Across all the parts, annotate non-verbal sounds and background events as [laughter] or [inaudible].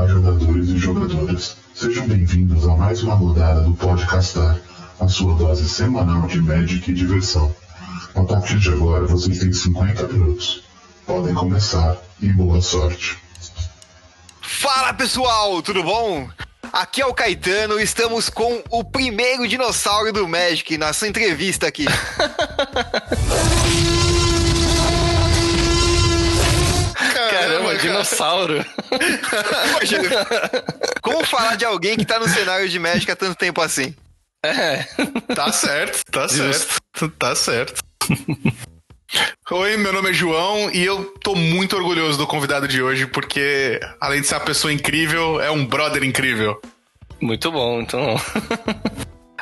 Olá, jogadores e jogadoras. Sejam bem-vindos a mais uma rodada do Podcastar, a sua dose semanal de Magic e diversão. A partir de agora, vocês têm 50 minutos. Podem começar e boa sorte. Fala pessoal, tudo bom? Aqui é o Caetano, estamos com o primeiro dinossauro do Magic nessa entrevista aqui. [laughs] dinossauro. Como falar de alguém que tá no cenário de Magic há tanto tempo assim? É. Tá certo, tá certo, tá certo. Oi, meu nome é João e eu tô muito orgulhoso do convidado de hoje porque, além de ser uma pessoa incrível, é um brother incrível. Muito bom, então.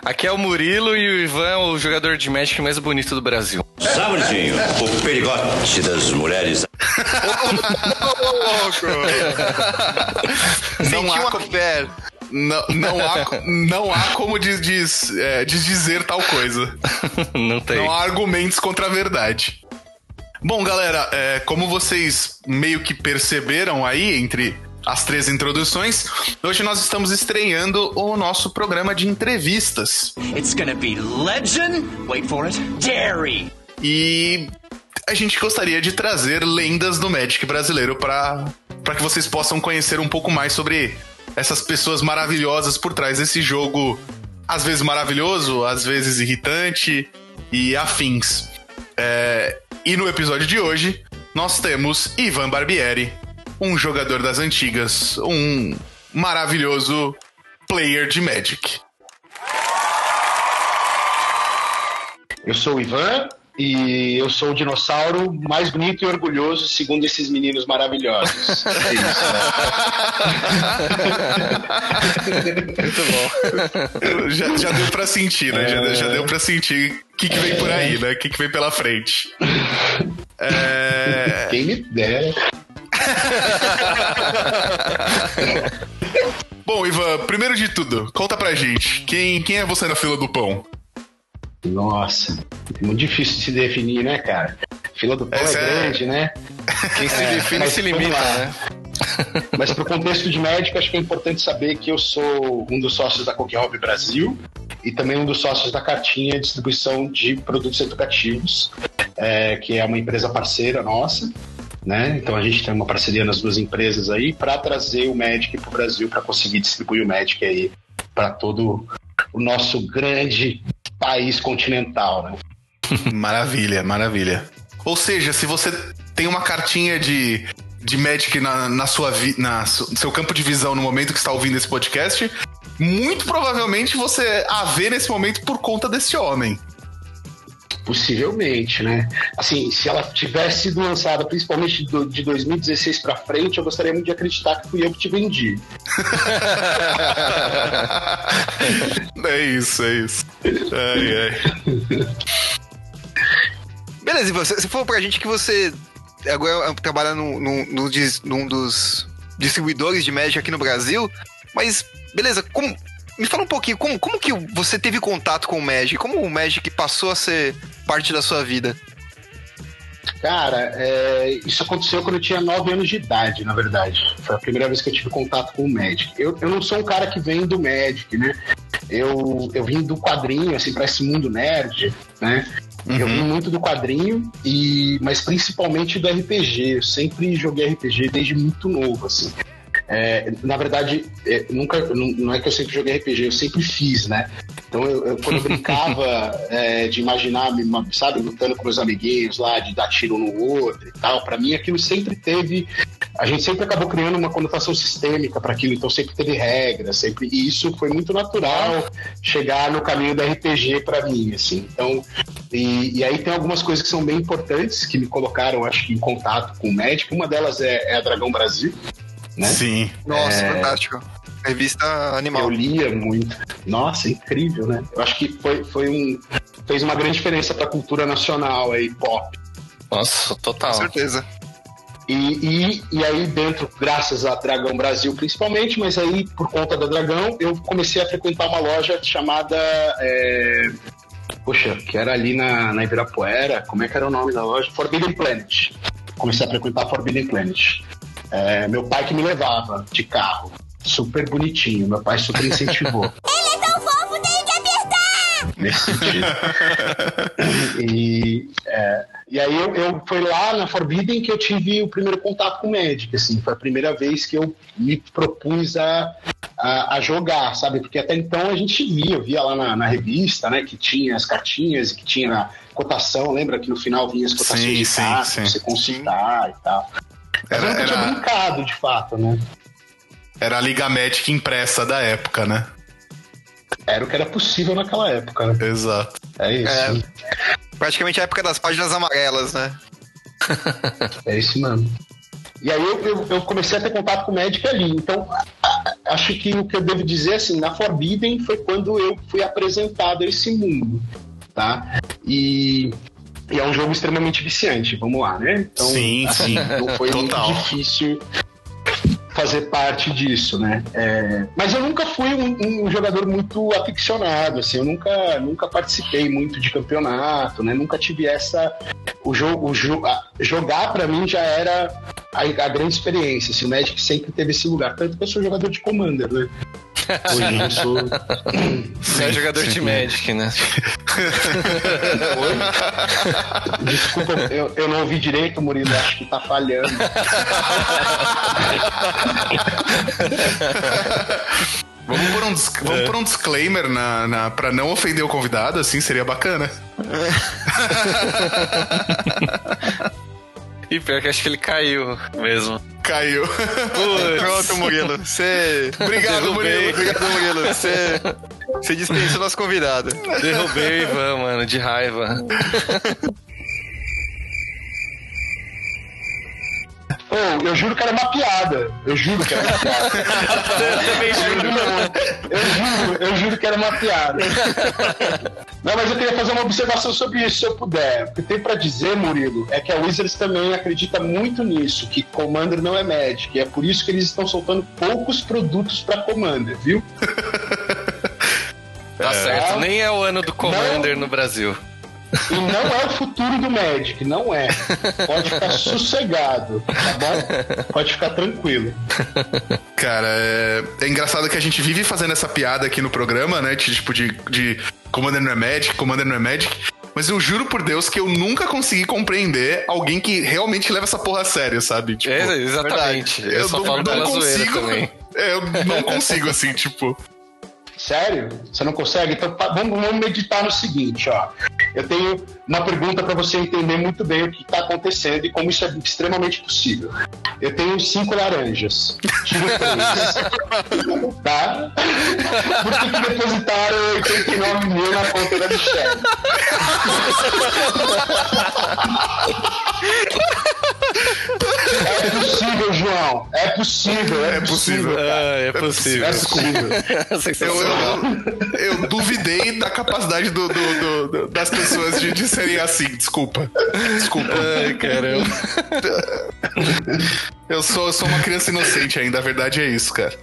Aqui é o Murilo e o Ivan é o jogador de Magic mais bonito do Brasil. Sabridinho, o perigote das mulheres. Senti Não há fé. Não, não, há, não há como diz, diz, é, desdizer tal coisa. Não tem. Não há argumentos contra a verdade. Bom, galera, é, como vocês meio que perceberam aí entre as três introduções, hoje nós estamos estreando o nosso programa de entrevistas. It's gonna be legend. Wait for it. Dairy. E a gente gostaria de trazer lendas do Magic brasileiro para que vocês possam conhecer um pouco mais sobre essas pessoas maravilhosas por trás desse jogo, às vezes maravilhoso, às vezes irritante e afins. É, e no episódio de hoje, nós temos Ivan Barbieri, um jogador das antigas, um maravilhoso player de Magic. Eu sou o Ivan e eu sou o dinossauro mais bonito e orgulhoso, segundo esses meninos maravilhosos. [laughs] É isso, né? Muito bom. já, já deu pra sentir, né? Já, já deu pra sentir o que, que vem por aí, né? O que, que vem pela frente. É... Quem me dera. [laughs] Bom, Ivan, primeiro de tudo, conta pra gente. Quem, quem é você na fila do pão? Nossa, muito difícil de se definir, né, cara? Fila do pão Essa é é- grande, né? [laughs] Quem se É, define se limita, né? Mas pro contexto de médico, acho que é importante saber que eu sou um dos sócios da Coque Hobby Brasil e também um dos sócios da Cartinha Distribuição de Produtos Educativos, é, que é uma empresa parceira nossa. Né? Então a gente tem uma parceria nas duas empresas aí para trazer o Magic para o Brasil, para conseguir distribuir o Magic aí para todo o nosso grande país continental. Né? [laughs] Maravilha, maravilha. Ou seja, se você tem uma cartinha de, de Magic na, na sua vi, na su- seu campo de visão no momento que está ouvindo esse podcast, muito provavelmente você a vê nesse momento por conta desse homem. Possivelmente, né? Assim, se ela tivesse sido lançada principalmente do- de 2016 para frente, eu gostaria muito de acreditar que fui eu que te vendi. [laughs] é isso, é isso. Ai, ai. Beleza, você, falou pra gente que você agora trabalha num, num, num num dos distribuidores de Magic aqui no Brasil, mas beleza, como, me fala um pouquinho, como, como que você teve contato com o Magic? Como o Magic passou a ser parte da sua vida? Cara, é, isso aconteceu quando eu tinha 9 anos de idade, na verdade. Foi a primeira vez que eu tive contato com o Magic. Eu, eu não sou um cara que vem do Magic, né? Eu, eu vim do quadrinho, assim, pra esse mundo nerd, né? Eu vim muito do quadrinho, e, mas principalmente do RPG. Eu sempre joguei RPG desde muito novo, assim. É, na verdade, é, nunca, não, é que eu sempre joguei RPG, eu sempre fiz, né? Então, eu, eu- quando eu brincava [laughs] é, de imaginar, sabe, lutando com meus amiguinhos lá, de dar tiro no outro e tal, pra mim aquilo sempre teve. A gente sempre acabou criando uma conotação sistêmica para aquilo, então sempre teve regras, sempre. E isso foi muito natural chegar no caminho do RPG pra mim, assim. Então, e, e aí tem algumas coisas que são bem importantes que me colocaram, acho que, em contato com o médico. Uma delas é, é a Dragão Brasil. Né? Sim. Nossa, É. fantástico. Revista animal. Eu lia muito. Nossa, incrível, né? Eu acho que foi, foi um. fez uma grande diferença pra cultura nacional aí, pop. Nossa, total. Com certeza. E, e, e aí, dentro, graças a Dragão Brasil principalmente, mas aí, por conta da Dragão, eu comecei a frequentar uma loja chamada. é, Poxa, que era ali na, na Ibirapuera. Como é que era o nome da loja? Forbidden Planet. Comecei a frequentar Forbidden Planet. É, meu pai que me levava de carro. Super bonitinho. Meu pai super incentivou. [laughs] Ele é tão fofo, tem que apertar! nesse sentido. e, é, e aí eu, eu foi lá na Forbidden que eu tive o primeiro contato com o Magic, assim, foi a primeira vez que eu me propus a, a, a jogar, sabe? Porque até então a gente via, eu via lá na, na revista, né, que tinha as cartinhas, que tinha a cotação, lembra que no final vinha as cotações Sim, de sim, cartas, você consultar e tal. Eu Era- nunca tinha era- brincado, de fato, né? Era a Liga Magic impressa da época, né? Era o que era possível naquela época, né? Exato. É isso. É. Praticamente a época das páginas amarelas, né? [laughs] É isso mesmo. E aí eu, eu, eu comecei a ter contato com o Magic ali. Então, acho que o que eu devo dizer, assim, na Forbidden foi quando eu fui apresentado a esse mundo, tá? E, e é um jogo extremamente viciante, vamos lá, né? Então, Sim, assim, sim. não foi Total. muito difícil fazer parte disso, né? É, mas eu nunca fui um, um jogador muito aficionado, assim, eu nunca, nunca participei muito de campeonato, né? Nunca tive essa o jogo, jo- jogar pra mim já era a, a grande experiência. Assim, o Magic sempre teve esse lugar, tanto que eu sou jogador de Commander, né? Hoje eu sou. Você é jogador de Magic, né? Oi? Desculpa, eu, eu não ouvi direito, Murilo, acho que tá falhando. Vamos por um, dis- vamos por um disclaimer na, na, pra não ofender o convidado, assim, seria bacana. [laughs] E pior que acho que ele caiu mesmo. Caiu. Pronto, Murilo. Você. Obrigado, Derrubei. Murilo. Obrigado, Murilo. Você. Você dispensou nosso convidado. Derrubei o Ivan, mano, de raiva. Ô, eu juro que era uma piada. Eu juro que era uma piada. [laughs] Eu também juro. Eu juro, eu juro que era uma piada. Não, mas eu queria fazer uma observação sobre isso, se eu puder. O que tem pra dizer, Murilo, é que a Wizards também acredita muito nisso, que Commander não é Magic. E é por isso que eles estão soltando poucos produtos pra Commander, viu? Tá certo. Nem é o ano do Commander Não. no Brasil. E não é o futuro do Magic, não é. Pode ficar sossegado, tá bom? Pode ficar tranquilo. Cara, é, é engraçado que a gente vive fazendo essa piada aqui no programa, né? De, tipo, de, de Commander não é Magic, Commander não é Magic. Mas eu juro por Deus que eu nunca consegui compreender alguém que realmente leva essa porra a sério, sabe? Tipo, É, exatamente. Eu, só não- falo não consigo- também. É, eu não consigo, assim, tipo. Sério? Você não consegue? Então vamos, vamos meditar no seguinte, ó. Eu tenho uma pergunta para você entender muito bem o que está acontecendo e como isso é extremamente possível. Eu tenho cinco laranjas. Tiro três. [laughs] tá? Por que, que depositaram 89 mil na conta da Michelle? [laughs] É possível, João. É possível. É, É possível. possível. cara. Ah, é possível. É possível. Eu, eu, eu duvidei da capacidade do- do- do- do- das pessoas de, de serem assim. Desculpa. Desculpa. Ai, caramba. Eu sou, eu sou uma criança inocente ainda, a verdade é isso, cara.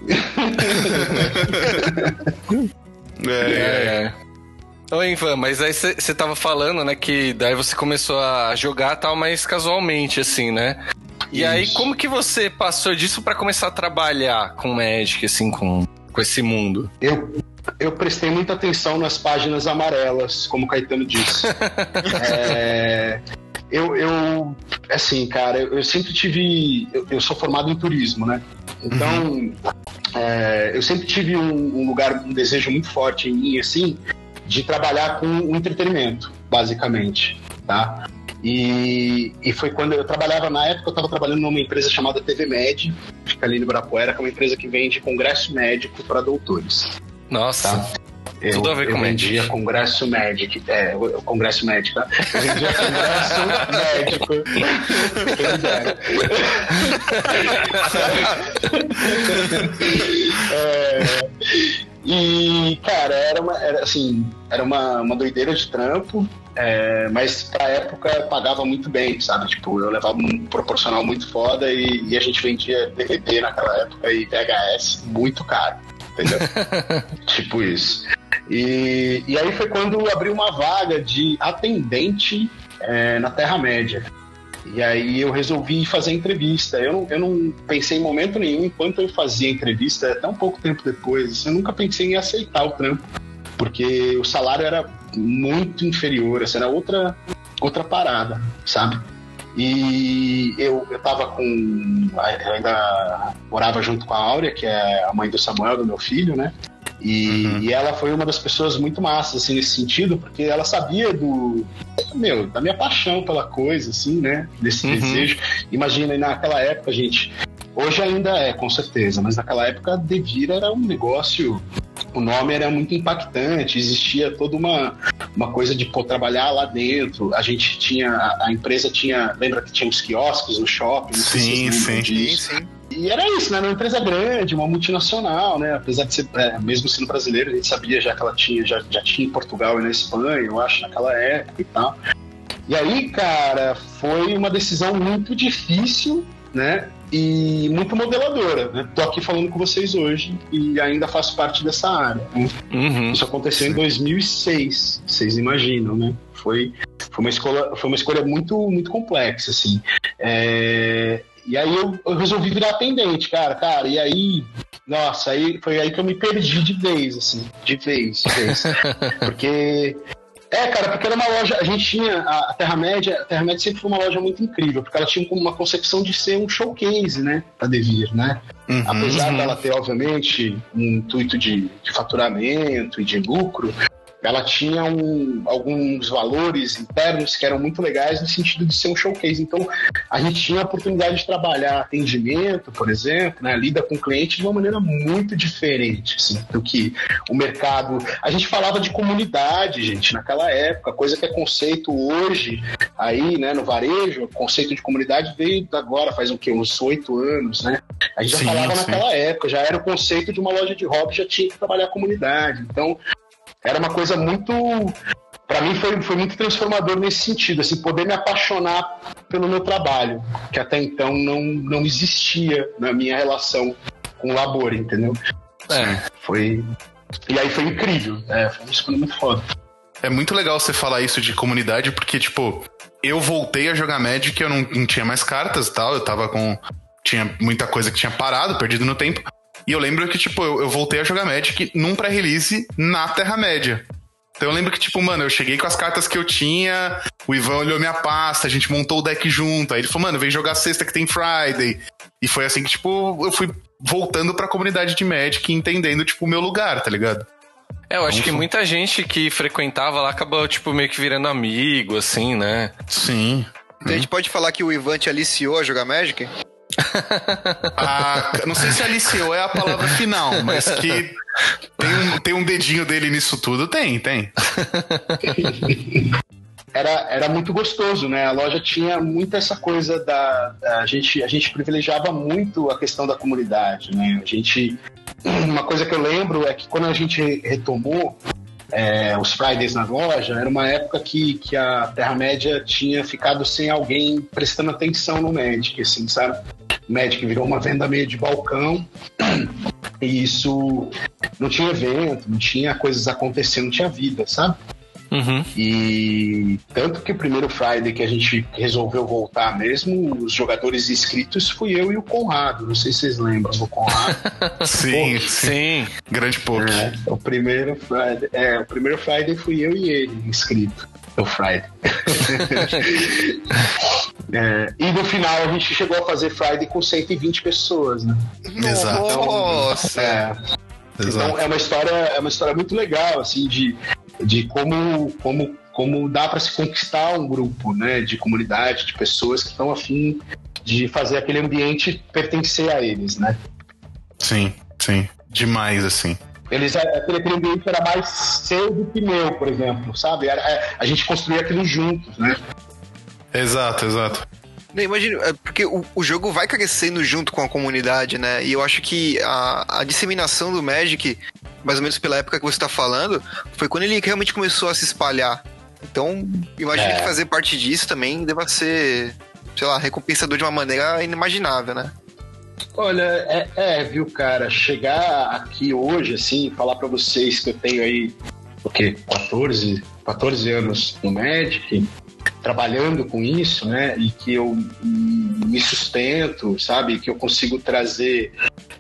É, é. É. Ô, Ivan, mas aí você tava falando, né, que daí você começou a jogar tal, mas casualmente, assim, né? E aí, Isso. como que você passou disso pra começar a trabalhar com Magic, assim, com, com esse mundo? Eu, eu prestei muita atenção nas páginas amarelas, como o Caetano disse. [laughs] É, eu, eu, assim, cara, eu, eu sempre tive. Eu, eu sou formado em turismo, né? Então, é, eu sempre tive um, um lugar, um desejo muito forte em mim, assim, de trabalhar com o entretenimento, basicamente, tá? E, e foi quando eu trabalhava, na época, eu estava trabalhando numa empresa chamada TV Med, fica ali no Ibirapuera, que é uma empresa que vende congresso médico para doutores. Nossa. Tá. Eu, Tudo a ver com vendia Magic. congresso médico. É, o congresso médico. tá? Eu vendia congresso médico. [laughs] Dera. É, [laughs] e, cara, era uma, era, assim, era uma, uma doideira de trampo, é, mas pra época pagava muito bem, sabe? Tipo, eu levava um proporcional muito foda e, e a gente vendia DVD naquela época e VHS muito caro, entendeu? [laughs] tipo isso. E, e aí foi quando abriu uma vaga de atendente é, na Terra-média. E aí eu resolvi fazer entrevista. Eu não, eu não pensei em momento nenhum, enquanto eu fazia entrevista, até um pouco tempo depois, eu nunca pensei em aceitar o trampo, porque o salário era muito inferior, assim, era outra, outra parada, sabe? E eu, eu tava com. Eu ainda morava junto com a Áurea, que é a mãe do Samuel, do meu filho, né? E, uhum. e, ela foi uma das pessoas muito massas, assim, nesse sentido, porque ela sabia do. Meu, da minha paixão pela coisa, assim, né? Desse uhum. desejo. Imagina, naquela época, gente. Hoje ainda é, com certeza, mas naquela época Devir era um negócio. O nome era muito impactante, existia toda uma, uma coisa de pô, trabalhar lá dentro. A gente tinha, a, a empresa tinha, lembra que tinha os quiosques no shopping? Sim, sim, sim, sim. E era isso, né? Era uma empresa grande, uma multinacional, né? Apesar de ser, é, mesmo sendo brasileiro, a gente sabia já que ela tinha, já, já tinha em Portugal e na Espanha, eu acho, naquela época e tal. E aí, cara, foi uma decisão muito difícil, né? E muito modeladora, né? Tô aqui falando com vocês hoje e ainda faço parte dessa área. Né? Uhum. Isso aconteceu em 2006, vocês imaginam, né? Foi, foi, uma, escola, foi uma escolha muito, muito complexa, assim. É, e aí eu, eu, resolvi virar atendente, cara, cara. E aí, nossa, aí foi aí que eu me perdi de vez, assim, de vez, de vez. [laughs] porque. É, cara, porque era uma loja. A gente tinha. A Terra-média. A Terra-média sempre foi uma loja muito incrível, porque ela tinha uma concepção de ser um showcase, né? A Devir, né? Uhum, Apesar uhum. dela ter, obviamente, um intuito de, de faturamento e de lucro, ela tinha um, alguns valores internos que eram muito legais no sentido de ser um showcase. Então, a gente tinha a oportunidade de trabalhar atendimento, por exemplo, né, lida com o cliente de uma maneira muito diferente assim, do que o mercado. A gente falava de comunidade, gente, naquela época, coisa que é conceito hoje, aí, né, no varejo, o conceito de comunidade veio agora, faz o quê? Uns oito anos, né? A gente sim, já falava sim. naquela época, já era o conceito de uma loja de hobby, já tinha que trabalhar a comunidade. Então, era uma coisa muito para mim foi, foi muito transformador nesse sentido, assim, poder me apaixonar pelo meu trabalho, que até então não, não existia na minha relação com o labor, entendeu? É. Foi. E aí foi incrível, é, foi uma escolha muito foda. É muito legal você falar isso de comunidade, porque, tipo, eu voltei a jogar Magic, eu não, não tinha mais cartas e tal, eu tava com. Tinha muita coisa que tinha parado, perdido no tempo. E eu lembro que, tipo, eu, eu voltei a jogar Magic num pré-release na Terra-média. Então eu lembro que, tipo, mano, eu cheguei com as cartas que eu tinha, o Ivan olhou minha pasta, a gente montou o deck junto. Aí ele falou, mano, vem jogar sexta que tem Friday. E foi assim que, tipo, eu fui voltando pra comunidade de Magic e entendendo, tipo, o meu lugar, tá ligado? É, eu acho que muita gente que frequentava lá acabou, tipo, meio que virando amigo, assim, né? Sim. Então, a gente pode falar que o Ivan te aliciou a jogar Magic? [laughs] Ah, não sei se aliciou é a palavra final, mas que tem um, tem um dedinho dele nisso tudo, tem, tem. [laughs] Era, era muito gostoso, né? A loja tinha muito essa coisa da, da, a gente a gente privilegiava muito a questão da comunidade, né? A gente uma coisa que eu lembro é que quando a gente retomou é, os Fridays na loja, era uma época que, que a Terra-média tinha ficado sem alguém prestando atenção no Magic, assim, sabe? O Magic virou uma venda meio de balcão e isso não tinha evento, não tinha coisas acontecendo, não tinha vida, sabe? Uhum. E tanto que o primeiro Friday que a gente resolveu voltar mesmo, os jogadores inscritos fui eu e o Conrado. Não sei se vocês lembram do Conrado. [laughs] sim, sim. Grande pouco. É, o primeiro Friday, é, o primeiro Friday fui eu e ele inscrito. O Friday. [laughs] é, e no final a gente chegou a fazer Friday com 120 pessoas, né? Exato. Nossa! É, então é uma história, é uma história muito legal, assim, de de como, como, como dá para se conquistar um grupo né, de comunidade, de pessoas que estão afim de fazer aquele ambiente pertencer a eles, né? Sim, sim. Demais, assim. Eles, é, aquele, aquele ambiente era mais seu do que meu, por exemplo, sabe? Era, é, a gente construía aquilo juntos, né? Exato, exato. Imagina, é, porque o, o, jogo vai crescendo junto com a comunidade, né? E eu acho que a, a disseminação do Magic mais ou menos pela época que você está falando, foi quando ele realmente começou a se espalhar. Então, imagino é. que fazer parte disso também deva ser, sei lá, recompensador de uma maneira inimaginável, né? Olha, é, é viu, cara, chegar aqui hoje, assim, falar para vocês que eu tenho aí, o quê? 14, 14 anos no Magic, trabalhando com isso, né? E que eu me sustento, sabe? Que eu consigo trazer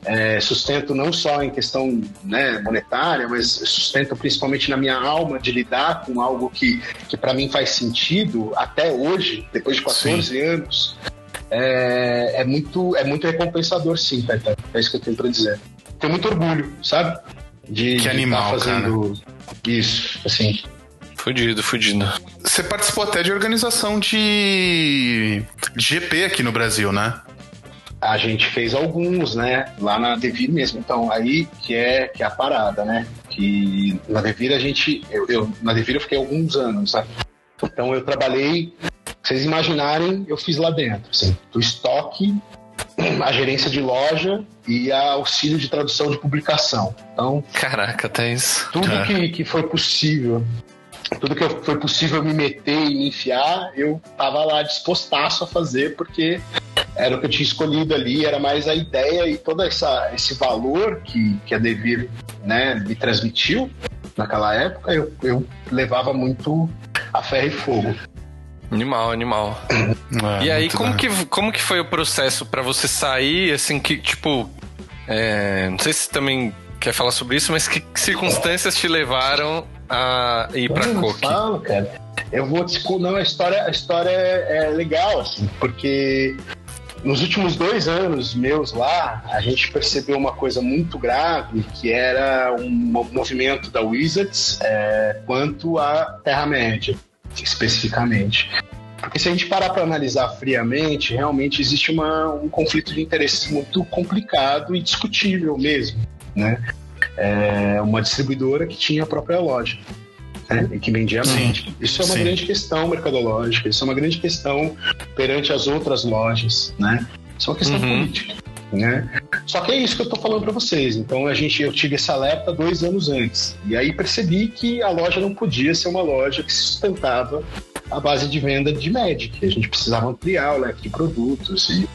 é, sustento não só em questão né, monetária, mas sustento principalmente na minha alma de lidar com algo que, que para mim faz sentido até hoje, depois de 14 sim. anos. É, é, muito, é muito recompensador, sim, Caetano. É isso que eu tenho para dizer. Tenho muito orgulho, sabe? De, que animal, tá fazendo cara. isso, assim. Fudido, fudido. Você participou até de organização de GP aqui no Brasil, né? A gente fez alguns, né? Lá na Devir mesmo. Então, aí que é, que é a parada, né? Que na Devir a gente. Eu, eu, na Devir eu fiquei alguns anos, sabe? Então eu trabalhei. Vocês imaginarem, eu fiz lá dentro, assim, do estoque a gerência de loja e a auxílio de tradução de publicação. Então, caraca, até isso. Tudo é. que, que foi possível tudo que foi possível me meter e me enfiar, eu tava lá dispostaço a fazer, porque era o que eu tinha escolhido ali, era mais a ideia e todo essa, esse valor que, que a Devir né, me transmitiu naquela época, eu, eu levava muito a ferro e fogo. Animal, animal. É, e aí, como que, como que foi o processo para você sair, assim, que, tipo, é, não sei se também quer falar sobre isso, mas que circunstâncias te levaram a ir pra eu? Falo, cara. Eu vou te não, a história, a história é, é legal, assim, porque nos últimos dois anos meus lá, a gente percebeu uma coisa muito grave, que era um movimento da Wizards é, quanto à Terra-média, especificamente. Porque se a gente parar para analisar friamente, realmente existe uma, um conflito de interesses muito complicado e discutível mesmo, né? é, uma distribuidora que tinha a própria loja. Né, e que vendia a mente. Isso é uma Sim. grande questão mercadológica, isso é uma grande questão perante as outras lojas, né? Isso é uma questão uhum. política. Né? Só que é isso que eu estou falando para vocês. Então a gente, eu tive esse alerta dois anos antes e aí percebi que a loja não podia ser uma loja que sustentava à base de venda de Magic. A gente precisava ampliar o leque de produtos e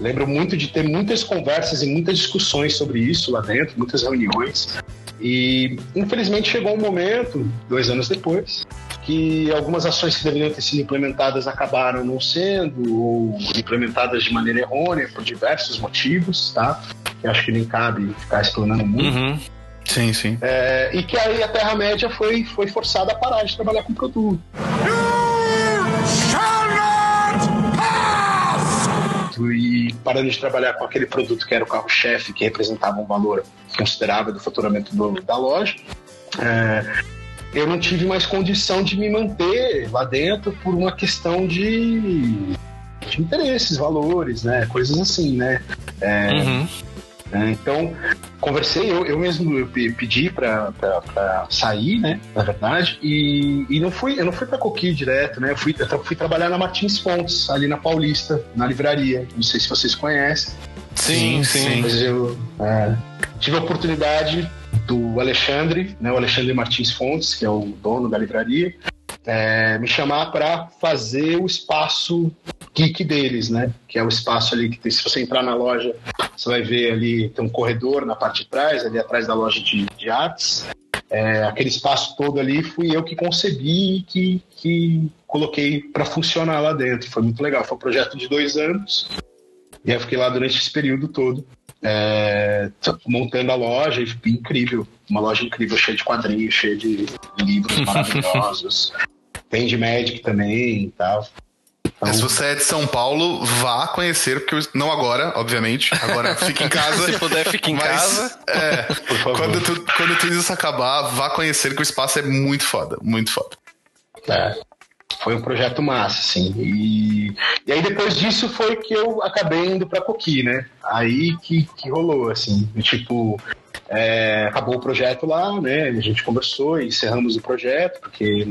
Lembro muito de ter muitas conversas e muitas discussões sobre isso lá dentro, muitas reuniões. E infelizmente chegou um momento, dois anos depois, que algumas ações que deveriam ter sido implementadas acabaram não sendo, ou implementadas de maneira errônea por diversos motivos, tá? Que acho que nem cabe ficar explanando muito. Uhum. Sim, sim. É, e que aí a Terra-média foi, foi forçada a parar de trabalhar com produto. e parando de trabalhar com aquele produto que era o carro-chefe, que representava um valor considerável do faturamento do, da loja. É, eu não tive mais condição de me manter lá dentro por uma questão de, de interesses, valores, né? Coisas assim, né? É, uhum. é, então, conversei, eu, eu mesmo eu pedi para sair, né? Na verdade, e, e não fui, eu não fui para Coqui direto, né? Eu fui, eu fui trabalhar na Martins Fontes, ali na Paulista, na livraria. Não sei se vocês conhecem. Sim, sim. Mas eu é, tive a oportunidade do Alexandre, né? O Alexandre Martins Fontes, que é o dono da livraria, é, me chamar para fazer o espaço geek deles, né? Que é o espaço ali que se você entrar na loja, você vai ver ali tem um corredor na parte de trás, ali atrás da loja de, de artes. É, aquele espaço todo ali fui eu que concebi e que, que coloquei para funcionar lá dentro. Foi muito legal. Foi um projeto de dois anos e eu fiquei lá durante esse período todo. É, montando a loja, e incrível, uma loja incrível, cheia de quadrinhos, cheia de livros [laughs] maravilhosos. Tem de Magic também e tal. Então... Se você é de São Paulo, vá conhecer, porque não agora, obviamente. Agora fique em casa. [laughs] Se puder, fique em mas, casa. É, quando, tu, quando tudo isso acabar, vá conhecer que o espaço é muito foda, muito foda. É, foi um projeto massa, assim. E, e aí depois disso foi que eu acabei indo pra Coqui, né? Aí que, que rolou, assim. Tipo, é, acabou o projeto lá, né? A gente conversou e encerramos o projeto, porque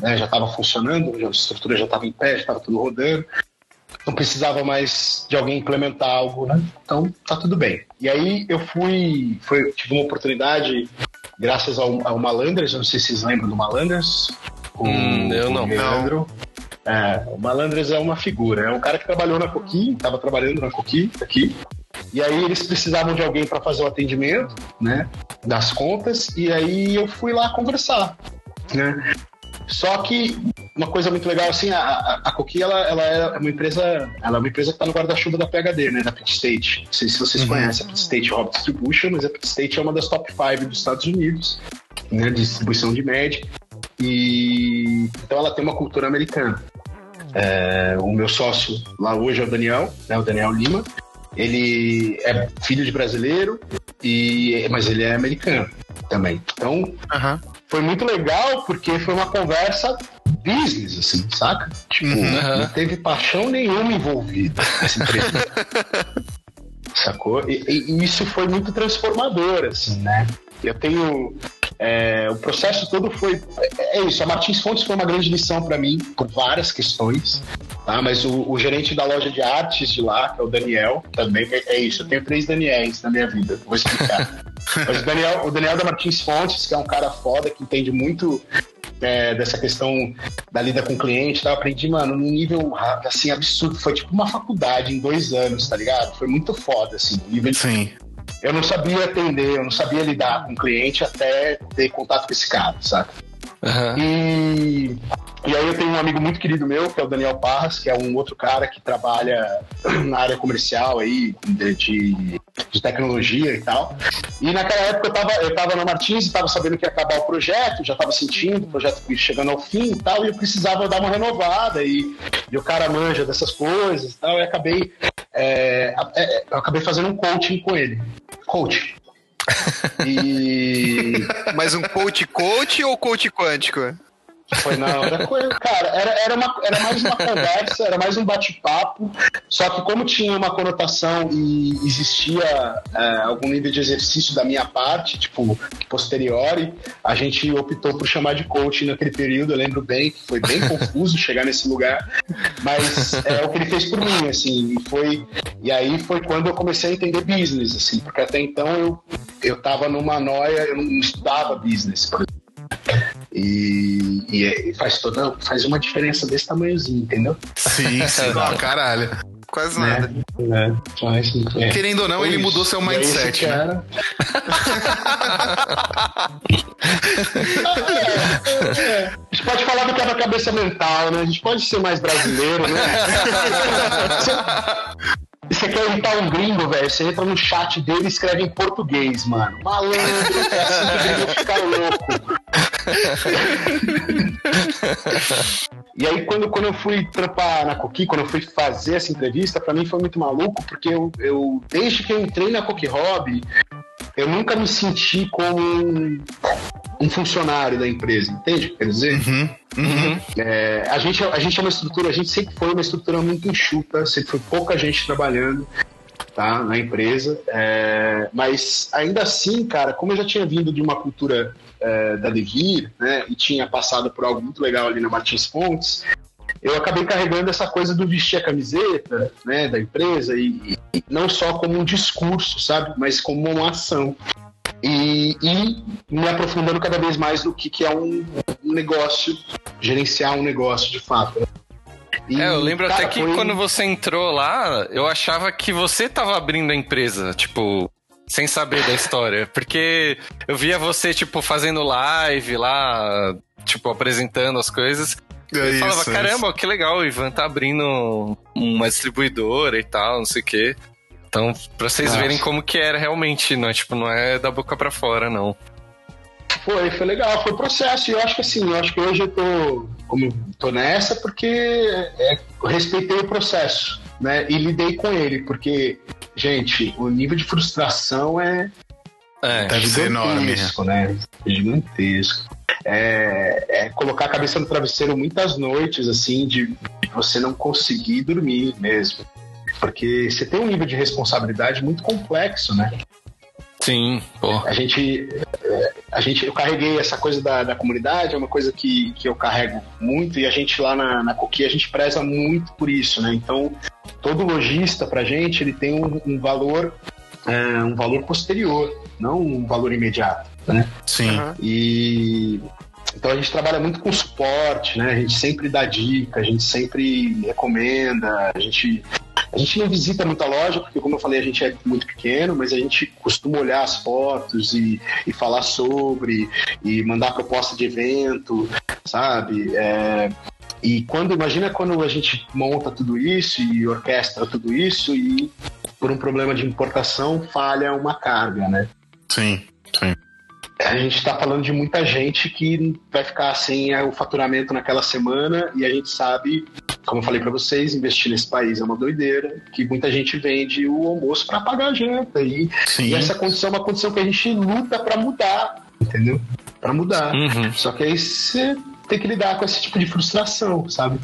né, já estava funcionando, a estrutura já estava em pé, já estava tudo rodando. Não precisava mais de alguém implementar algo, né? Então tá tudo bem. E aí eu fui, foi, tive uma oportunidade, graças ao, ao Malanders, não sei se vocês lembram do Malanders. Hum, eu não. Leandro. É, o Malandres é uma figura, é um cara que trabalhou na Coqui, estava trabalhando na Coqui aqui, e aí eles precisavam de alguém para fazer o atendimento, né, das contas, e aí eu fui lá conversar, né. Só que uma coisa muito legal, assim, a, a, a Coqui, ela, ela é uma empresa, ela é uma empresa que tá no guarda-chuva da PHD, né, da Pit State. Não sei se vocês Uhum. conhecem a Pit State Hop Distribution, mas a Pit State é uma das top 5 dos Estados Unidos, né, de distribuição de Magic. E então ela tem uma cultura americana. É, o meu sócio lá hoje é o Daniel, né, o Daniel Lima. Ele é filho de brasileiro, e, mas ele é americano também. Então, Aham. foi muito legal porque foi uma conversa business, assim, saca? Tipo, Uhum. não teve paixão nenhuma envolvida nessa entrevista. [laughs] Sacou? E- e isso foi muito transformador, assim, né? Eu tenho. é, o processo todo foi. É, é isso, a Martins Fontes foi uma grande lição para mim, por várias questões. Tá? Mas o, o gerente da loja de artes de lá, que é o Daniel, também é, isso. Eu tenho três Daniels na minha vida, vou explicar. [laughs] Mas o Daniel, o Daniel da Martins Fontes, que é um cara foda, que entende muito é, dessa questão da lida com o cliente, tá? eu aprendi, mano, num nível assim absurdo. Foi tipo uma faculdade em dois anos, tá ligado? Foi muito foda, assim. Nível de Sim. Eu não sabia atender, eu não sabia lidar com o cliente até ter contato com esse cara, sabe? Aham. E, e aí eu tenho um amigo muito querido meu, que é o Daniel Parras, que é um outro cara que trabalha [clears throat] na área comercial aí, de, de, de tecnologia e tal. E naquela época eu tava, eu tava na Martins e tava sabendo que ia acabar o projeto, já tava sentindo o projeto chegando ao fim e tal, e eu precisava dar uma renovada, e, e o cara manja dessas coisas e tal, e acabei, é, é, eu acabei fazendo um coaching com ele. Coaching. [laughs] E Mas um coach coach ou coach quântico? Foi hora. Coisa, cara, era, era, uma, era mais uma conversa, era mais um bate-papo. Só que como tinha uma conotação e existia é, algum nível de exercício da minha parte, tipo, posteriori, a gente optou por chamar de coach naquele período. Eu lembro bem que foi bem confuso [laughs] chegar nesse lugar, mas é o que ele fez por mim, assim, e foi. E aí foi quando eu comecei a entender business, assim, porque até então eu, eu tava numa noia, eu não estudava business, por exemplo. E, e- e faz toda faz uma diferença desse tamanhozinho, entendeu? Sim, [laughs] sim. Ó, caralho. Quase nada. É, faz, é. Querendo ou não, Foi ele isso. mudou seu mindset. né? cara- É, [laughs] é. A gente pode falar do quebra-cabeça mental, né? A gente pode ser mais brasileiro, né? [laughs] Você quer imitar um gringo, velho? Você entra no chat dele e escreve em português, mano. Malandro, é assim gringo fica louco. E aí, quando, quando eu fui trampar na Coqui, quando eu fui fazer essa entrevista, pra mim foi muito maluco, porque eu, eu desde que eu entrei na Coqui Hobby, eu nunca me senti como um, funcionário da empresa, entende? o que Quer dizer, Uhum, uhum. é, a, gente, a gente é uma estrutura, a gente sempre foi uma estrutura muito enxuta, sempre foi pouca gente trabalhando tá, na empresa, é, mas ainda assim, cara, como eu já tinha vindo de uma cultura é, da Devir, né, e tinha passado por algo muito legal ali na Martins Fontes, eu acabei carregando essa coisa do vestir a camiseta né, da empresa e, e não só como um discurso, sabe, mas como uma ação. E, e me aprofundando cada vez mais no que, que é um, um negócio, gerenciar um negócio de fato. né? E, É, eu lembro cara, até que foi- quando você entrou lá, eu achava que você tava abrindo a empresa, tipo, sem saber da história. [laughs] Porque eu via você, tipo, fazendo live lá, tipo, apresentando as coisas. É Eu isso, falava, é isso. caramba, que legal, o Ivan tá abrindo uma distribuidora e tal, não sei o quê. Então, pra vocês Nossa. verem como que era realmente, não é, tipo, não é da boca pra fora, não. Foi, foi legal, foi processo. E eu acho que assim, eu acho que hoje eu tô, como eu tô nessa, porque é, eu respeitei o processo, né? E lidei com ele, porque, gente, o nível de frustração é É, Deve ser enorme. gigantesco, né? Gigantesco. É, é colocar a cabeça no travesseiro muitas noites, assim, de, de você não conseguir dormir mesmo. Porque você tem um nível de responsabilidade muito complexo, né? sim, pô. A gente, é, a gente, eu carreguei essa coisa da, da comunidade, é uma coisa que, que eu carrego muito e a gente lá na, na Coqui, a gente preza muito por isso, né? Então, todo lojista pra gente, ele tem um, um valor, é, um valor posterior, não um valor imediato, né? Sim. E então a gente trabalha muito com suporte, né? A gente sempre dá dica, a gente sempre recomenda, a gente a gente não visita muita loja, porque como eu falei, a gente é muito pequeno, mas a gente costuma olhar as fotos e, e falar sobre, e mandar proposta de evento, sabe? É, E quando, imagina quando a gente monta tudo isso e orquestra tudo isso e por um problema de importação falha uma carga, né? Sim, sim. A gente está falando de muita gente que vai ficar sem o faturamento naquela semana e a gente sabe, como eu falei para vocês, investir nesse país é uma doideira, que muita gente vende o almoço para pagar a janta e, e, essa condição é uma condição que a gente luta para mudar, entendeu? Para mudar. Uhum. Só que aí você tem que lidar com esse tipo de frustração, sabe?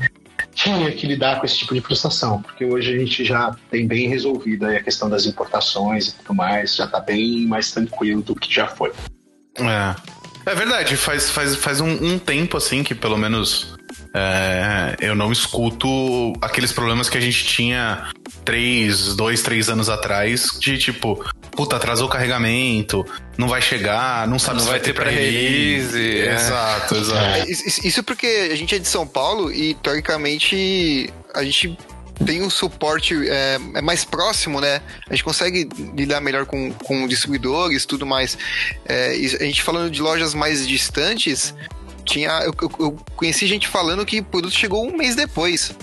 Tinha que lidar com esse tipo de frustração, porque hoje a gente já tem bem resolvida a questão das importações e tudo mais, já está bem mais tranquilo do que já foi. É. É verdade, faz, faz, faz um, um tempo assim que pelo menos é, eu não escuto aqueles problemas que a gente tinha três, dois, três anos atrás, de tipo, puta, atrasou o carregamento, não vai chegar, não sabe não se vai, vai ter pré-release. É. Exato, exato. É, isso porque a gente é de São Paulo e, teoricamente, a gente tem um suporte é, é, mais próximo, né? A gente consegue lidar melhor com, com distribuidores tudo mais. É, a gente falando de lojas mais distantes, tinha, eu, eu, conheci gente falando que o produto chegou um mês depois,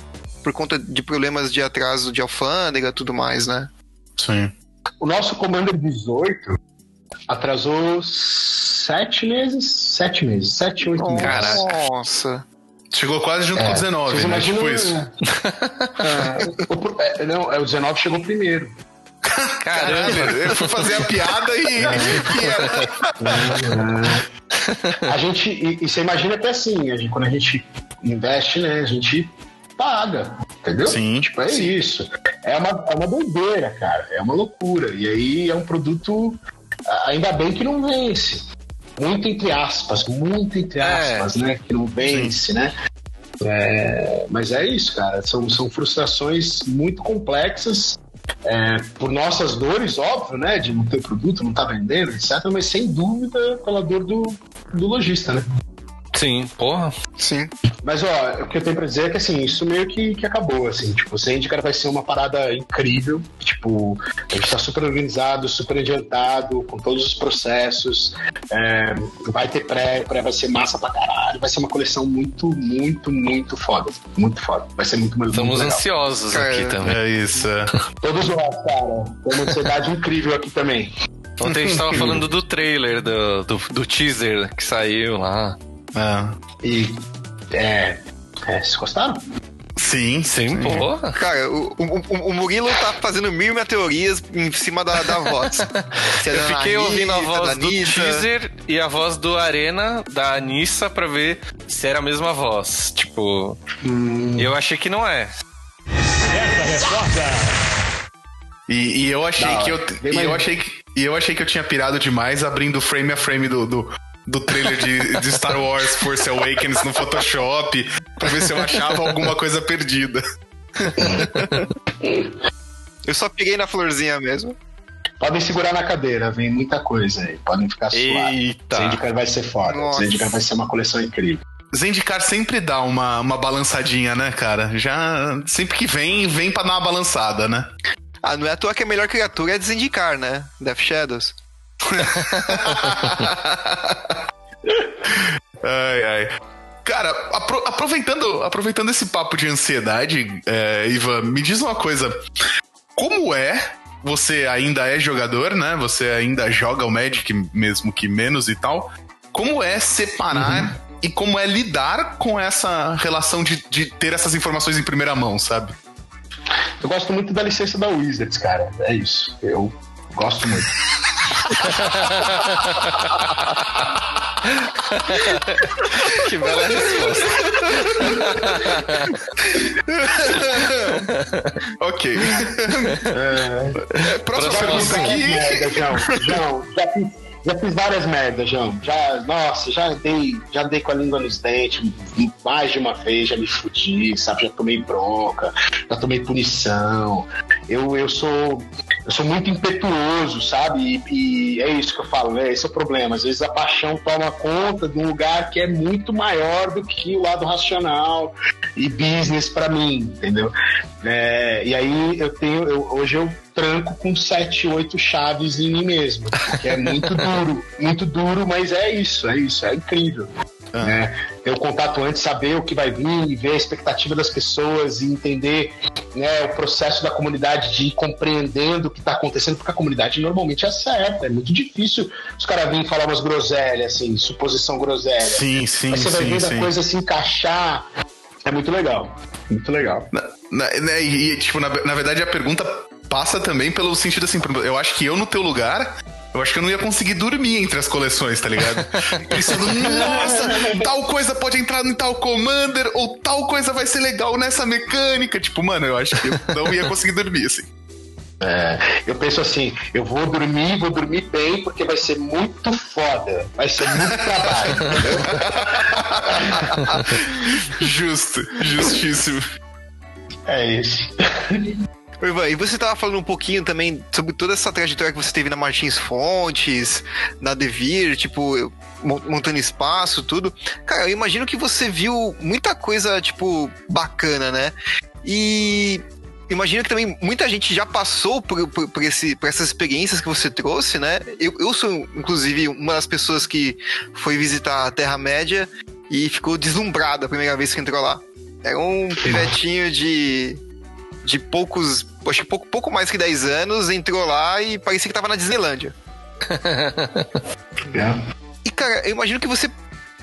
por conta de problemas de atraso de alfândega tudo mais, né? Sim. O nosso Commander 18 atrasou sete meses, sete meses, sete, oito meses. Caraca. Nossa. Chegou quase junto é, com o 19, né? Imagina, tipo isso. É, o, é, não, é, o 19 chegou primeiro. [laughs] Caramba, eu fui fazer a piada e. a gente. E, e, você imagina que assim, a gente, quando a gente investe, né, a gente paga. Entendeu? Sim. Tipo, é sim. isso. É uma, é uma doideira, cara. É uma loucura. E aí é um produto. Ainda bem que não vence muito entre aspas, muito entre é. aspas, é. né? Que não vence, Sim. né? É, mas é isso, cara. São, são frustrações muito complexas. É, por nossas dores, óbvio, né? De não ter produto, não estar tá vendendo, etc. Mas sem dúvida pela dor do, do lojista, né? Sim, porra. Sim. Mas, ó, o que eu tenho pra dizer é que, assim, isso meio que, que acabou, assim. Tipo, o Zendikar vai ser uma parada incrível. Tipo, a gente tá super organizado, super adiantado, com todos os processos. É, vai ter pré, pré vai ser massa pra caralho. Vai ser uma coleção muito, muito, muito foda. Muito foda. Vai ser muito, muito Estamos legal. ansiosos é, aqui também. É isso. É. [laughs] Todos nós, cara. Tem uma ansiedade incrível aqui também. Ontem a gente tava falando do trailer, do, do, do teaser que saiu lá. É. E. É. É, vocês gostaram? Sim, sim, porra. Cara, o, o, o, Murilo tá fazendo mil teorias em cima da, da voz. [laughs] É eu fiquei ouvindo a voz do teaser e a voz do Arena, da Anissa, pra ver se era a mesma voz. Tipo, hum. eu achei que não é. Certa resposta! E, e eu achei não, que eu, e eu achei que e eu achei que eu tinha pirado demais abrindo frame a frame do, do, do trailer de, de Star Wars Force Awakens no Photoshop pra ver se eu achava alguma coisa perdida. Eu só peguei na florzinha mesmo. Podem segurar na cadeira, vem muita coisa aí. Podem ficar suaves. Zendikar vai ser foda. Nossa. Zendikar vai ser uma coleção incrível. Zendikar sempre dá uma, uma balançadinha, né, cara? Já sempre que vem, vem pra dar uma balançada, né? Ah, não é à toa que a melhor criatura é de Zendikar, né? Death Shadows. [laughs] ai, ai. Cara, apro aproveitando, aproveitando esse papo de ansiedade, é, Ivan, me diz uma coisa. Como é? Você ainda é jogador, né? Você ainda joga o Magic, mesmo que menos e tal. Como é separar uhum. e como é lidar com essa relação de, de ter essas informações em primeira mão, sabe? Eu gosto muito da licença da Wizards, cara. É isso. Eu gosto muito. [laughs] [laughs] que bela resposta. ok. É, próxima pergunta aqui. João, João, já fiz já fiz várias merdas, João. Já, nossa, já dei, já dei com a língua nos dentes mais de uma vez, já me fudi, sabe? Já tomei bronca, já tomei punição. Eu, eu sou eu sou muito impetuoso, sabe? E, e, é isso que eu falo, né? Esse é o problema. Às vezes a paixão toma conta de um lugar que é muito maior do que o lado racional e business para mim, entendeu? É, e aí eu tenho, eu, hoje eu tranco com sete, oito chaves em mim mesmo, que é muito [laughs] duro, muito duro, mas é isso, é isso, é incrível. Ah. Né? Antes, saber o que vai vir, ver a expectativa das pessoas e entender né, o processo da comunidade de ir compreendendo o que está acontecendo, porque a comunidade normalmente acerta. É muito difícil os caras virem falar umas groselhas, assim, suposição groselha. Sim, sim, Mas você sim, vai ver sim. a coisa se encaixar. É muito legal. Muito legal. Na, na, né, e, tipo, na, na verdade, a pergunta passa também pelo sentido assim, eu acho que eu no teu lugar eu acho que eu não ia conseguir dormir entre as coleções, tá ligado? [laughs] Pensando, nossa, tal coisa pode entrar em tal Commander, ou tal coisa vai ser legal nessa mecânica. Tipo, mano, eu acho que eu não ia conseguir dormir, assim. É, eu penso assim, eu vou dormir, vou dormir bem, porque vai ser muito foda. Vai ser muito trabalho? [laughs] Justo, justíssimo. É isso. [laughs] Ivan, e você tava falando um pouquinho também sobre toda essa trajetória que você teve na Martins Fontes, na Devir, tipo, montando espaço, tudo. Cara, eu imagino que você viu muita coisa, tipo, bacana, né? E imagino que também muita gente já passou por, por, por, esse, por essas experiências que você trouxe, né? Eu, eu sou, inclusive, uma das pessoas que foi visitar a Terra-média e ficou deslumbrada a primeira vez que entrou lá. Era um pivetinho de de poucos, acho que pouco, pouco mais que 10 anos, entrou lá e parecia que tava na Disneylândia. [laughs] é. E cara, eu imagino que você.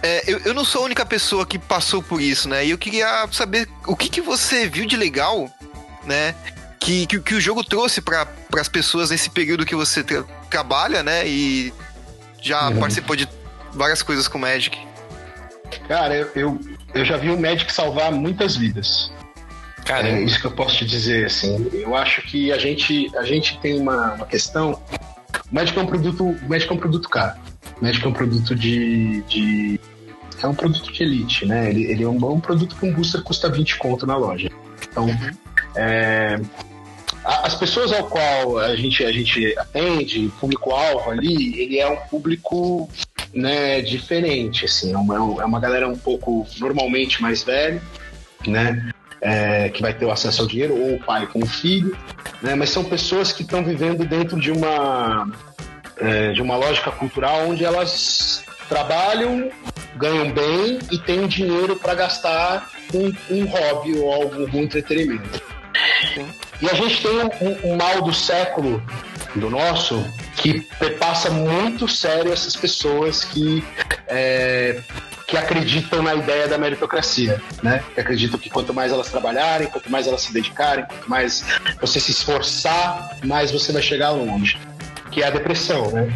É, eu, eu não sou a única pessoa que passou por isso, né? E eu queria saber o que, que você viu de legal, né? Que, que, que o jogo trouxe para as pessoas nesse período que você tra trabalha, né? E já uhum. participou de várias coisas com Magic. Cara, eu, eu, eu já vi o Magic salvar muitas vidas. É isso que eu posso te dizer, assim. Eu acho que a gente, a gente tem uma, uma questão. O médico é um produto, o médico é um produto caro. O médico é um produto de, de é um produto de elite, né? Ele, ele é um bom produto que um booster custa 20 conto na loja. Então, é, as pessoas ao qual a gente, a gente atende, público-alvo ali, ele é um público né, diferente, assim, é uma, é uma galera um pouco normalmente mais velha, né? É, que vai ter o acesso ao dinheiro, ou o pai com o filho, né? mas são pessoas que estão vivendo dentro de uma, é, de uma lógica cultural onde elas trabalham, ganham bem e têm dinheiro para gastar com um hobby ou algum, entretenimento. E a gente tem um, um, mal do século do nosso que passa muito sério essas pessoas que é, que acreditam na ideia da meritocracia, né? Que acreditam que quanto mais elas trabalharem, quanto mais elas se dedicarem, quanto mais você se esforçar, mais você vai chegar longe. Que é a depressão, né?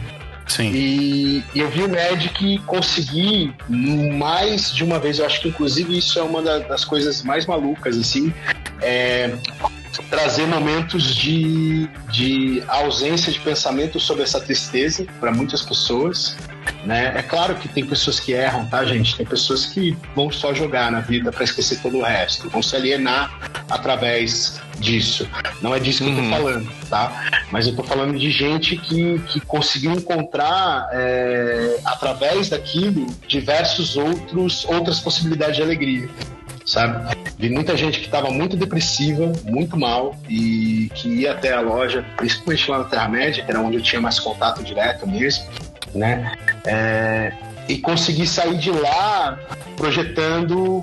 Sim. E, eu vi o Magic conseguir mais de uma vez, eu acho que inclusive isso é uma das coisas mais malucas, assim, é, trazer momentos de, de ausência de pensamento sobre essa tristeza para muitas pessoas né? É claro que tem pessoas que erram, tá, gente? Tem pessoas que vão só jogar na vida para esquecer todo o resto, vão se alienar através disso. Não é disso que uhum. eu tô uhum. falando, tá? Mas eu tô falando de gente que, que conseguiu encontrar é, através daquilo diversos outros outras possibilidades de alegria sabe? Vi muita gente que estava muito depressiva, muito mal e que ia até a loja, principalmente lá na Terra-média, que era onde eu tinha mais contato direto mesmo, né? É, e conseguir sair de lá projetando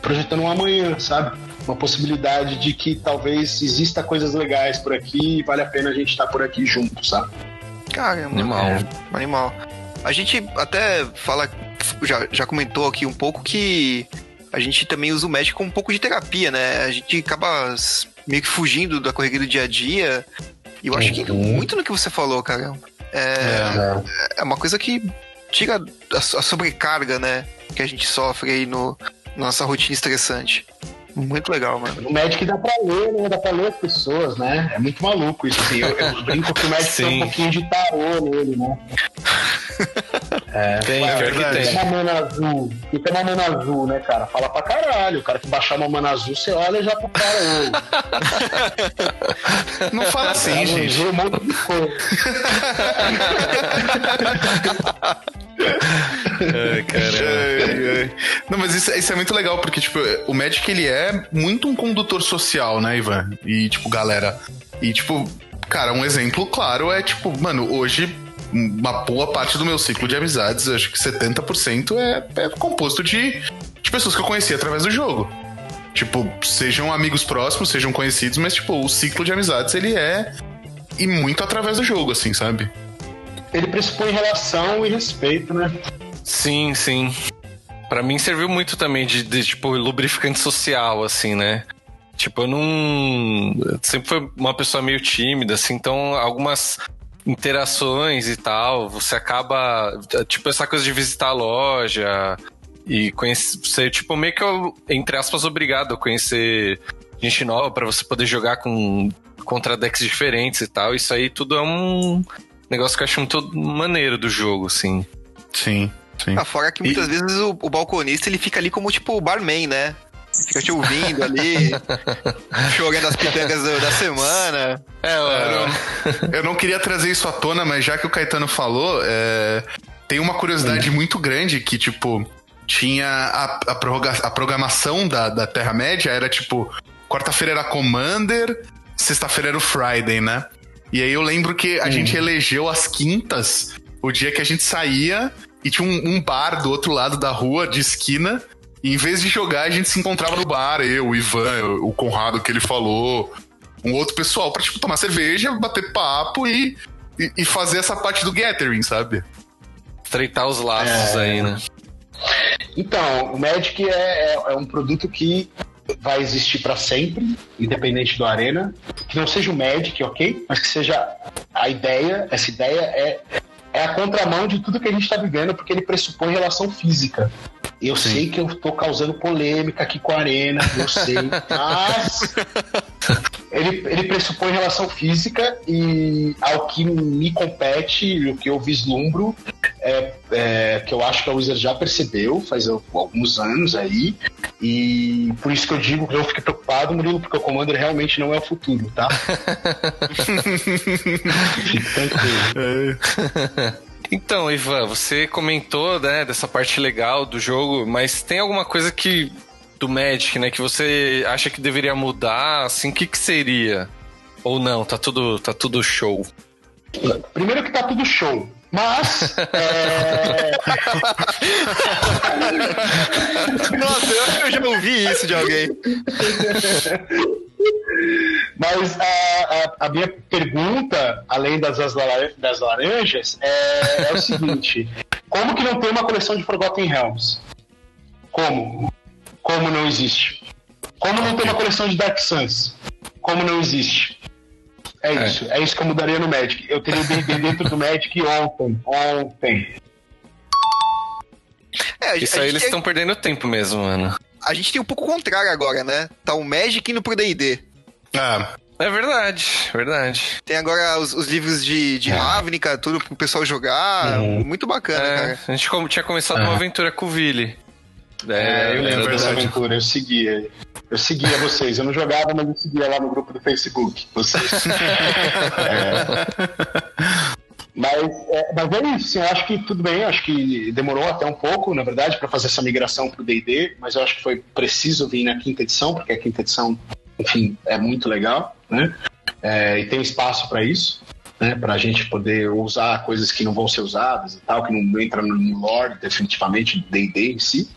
projetando um amanhã, sabe? Uma possibilidade de que talvez exista coisas legais por aqui e vale a pena a gente estar tá por aqui junto, sabe? Caramba, animal. É. Animal. A gente até fala, já, já comentou aqui um pouco que a gente também usa o médico como um pouco de terapia, né? A gente acaba meio que fugindo da correria do dia a dia. E eu acho que uhum. muito no que você falou, cara. É, é, é uma coisa que tira a, a, sobrecarga, né? Que a gente sofre aí no, na nossa rotina estressante. Muito legal, mano. O médico dá pra ler, né? Dá pra ler as pessoas, né? É muito maluco isso, assim. Eu, eu brinco que o médico tem um pouquinho de tarô nele, né? [laughs] É, tem, Ué, pior que tem. Fica uma mana azul. Fica uma mana azul, né, cara? Fala pra caralho. O cara que baixar uma mana azul, você olha já pro cara. [laughs] Não fala assim, gente. Um monte de coisa. [laughs] Ai, caramba. Não, mas isso, isso, é muito legal, porque, tipo, o Magic, ele é muito um condutor social, né, Ivan? E, tipo, galera... E, tipo, cara, um exemplo claro é, tipo, mano, hoje uma boa parte do meu ciclo de amizades, acho que 70% é, é composto de, de pessoas que eu conheci através do jogo. Tipo, sejam amigos próximos, sejam conhecidos, mas, tipo, o ciclo de amizades, ele é. E muito através do jogo, assim, sabe? Ele pressupõe relação e respeito, né? Sim, sim. Para mim serviu muito também de, de, tipo, lubrificante social, assim, né? Tipo, eu não. Eu sempre foi uma pessoa meio tímida, assim, então algumas interações e tal, você acaba. Tipo, essa coisa de visitar a loja e conhecer, tipo, meio que, entre aspas, obrigado a conhecer gente nova para você poder jogar com contra decks diferentes e tal. Isso aí tudo é um negócio que eu acho muito maneiro do jogo, assim. Sim, sim. Ah, fora que muitas e... vezes o, o balconista ele fica ali como tipo o barman, né? Fica te ouvindo ali, [laughs] jogando as pitangas da semana. É, eu, não, [laughs] eu não queria trazer isso à tona, mas já que o Caetano falou, é, tem uma curiosidade hum. muito grande que, tipo, tinha a, a, a programação da, da Terra-média, era tipo, quarta-feira era Commander, sexta-feira era o Friday, né? E aí eu lembro que a hum. gente elegeu as quintas, o dia que a gente saía e tinha um, um bar do outro lado da rua, de esquina, e em vez de jogar, a gente se encontrava no bar, eu, o Ivan, o Conrado que ele falou, um outro pessoal pra, tipo, tomar cerveja, bater papo e, e, e fazer essa parte do gathering, sabe? Estreitar os laços é... aí, né? Então, o Magic é, é, é um produto que vai existir para sempre, independente do Arena. Que não seja o Magic, ok? Mas que seja a ideia, essa ideia é, é a contramão de tudo que a gente está vivendo, porque ele pressupõe relação física. Eu Sim. sei que eu tô causando polêmica aqui com a Arena, eu sei, [laughs] mas ele, ele pressupõe relação física e ao que me compete, o que eu vislumbro, é, é, que eu acho que a Wizard já percebeu faz alguns anos aí, e por isso que eu digo que eu fiquei preocupado, Murilo, porque o Commander realmente não é o futuro, tá? [laughs] Fique tranquilo. Então, Ivan, você comentou, né, dessa parte legal do jogo, mas tem alguma coisa que do Magic, né, que você acha que deveria mudar, assim, o que que seria? Ou não, tá tudo, tá tudo show? Primeiro que tá tudo show. Mas. [laughs] é... Nossa, eu acho que eu já ouvi isso de alguém. [laughs] Mas a, a, a, minha pergunta, além das, das laranjas, é, é, o seguinte: como que não tem uma coleção de Forgotten Realms? Como? Como não existe? Como não tem uma coleção de Dark Suns? Como não existe? É, é. isso, é isso que eu mudaria no Magic. Eu teria D&D dentro do Magic ontem, ontem. É, isso aí eles estão perdendo tempo mesmo, mano. A gente tem um pouco contrário agora, né? Tá o Magic indo pro D&D. Ah, é verdade, verdade. Tem agora os, os livros de, de é. Ravnica, tudo pro pessoal jogar. Uhum. Muito bacana, é, cara. A gente tinha começado é. uma aventura com o Vili. É, eu lembro dessa aventura, eu seguia. Eu seguia vocês. Eu não jogava, mas eu seguia lá no grupo do Facebook. Vocês. [laughs] é. [laughs] Mas, é, mas é isso, assim, eu acho que tudo bem, acho que demorou até um pouco, na verdade, para fazer essa migração para o DD, mas eu acho que foi preciso vir na quinta edição, porque a quinta edição, enfim, é muito legal, né? É, e tem espaço para isso, né? Para a gente poder usar coisas que não vão ser usadas e tal, que não entram no lore, definitivamente, do DD em si.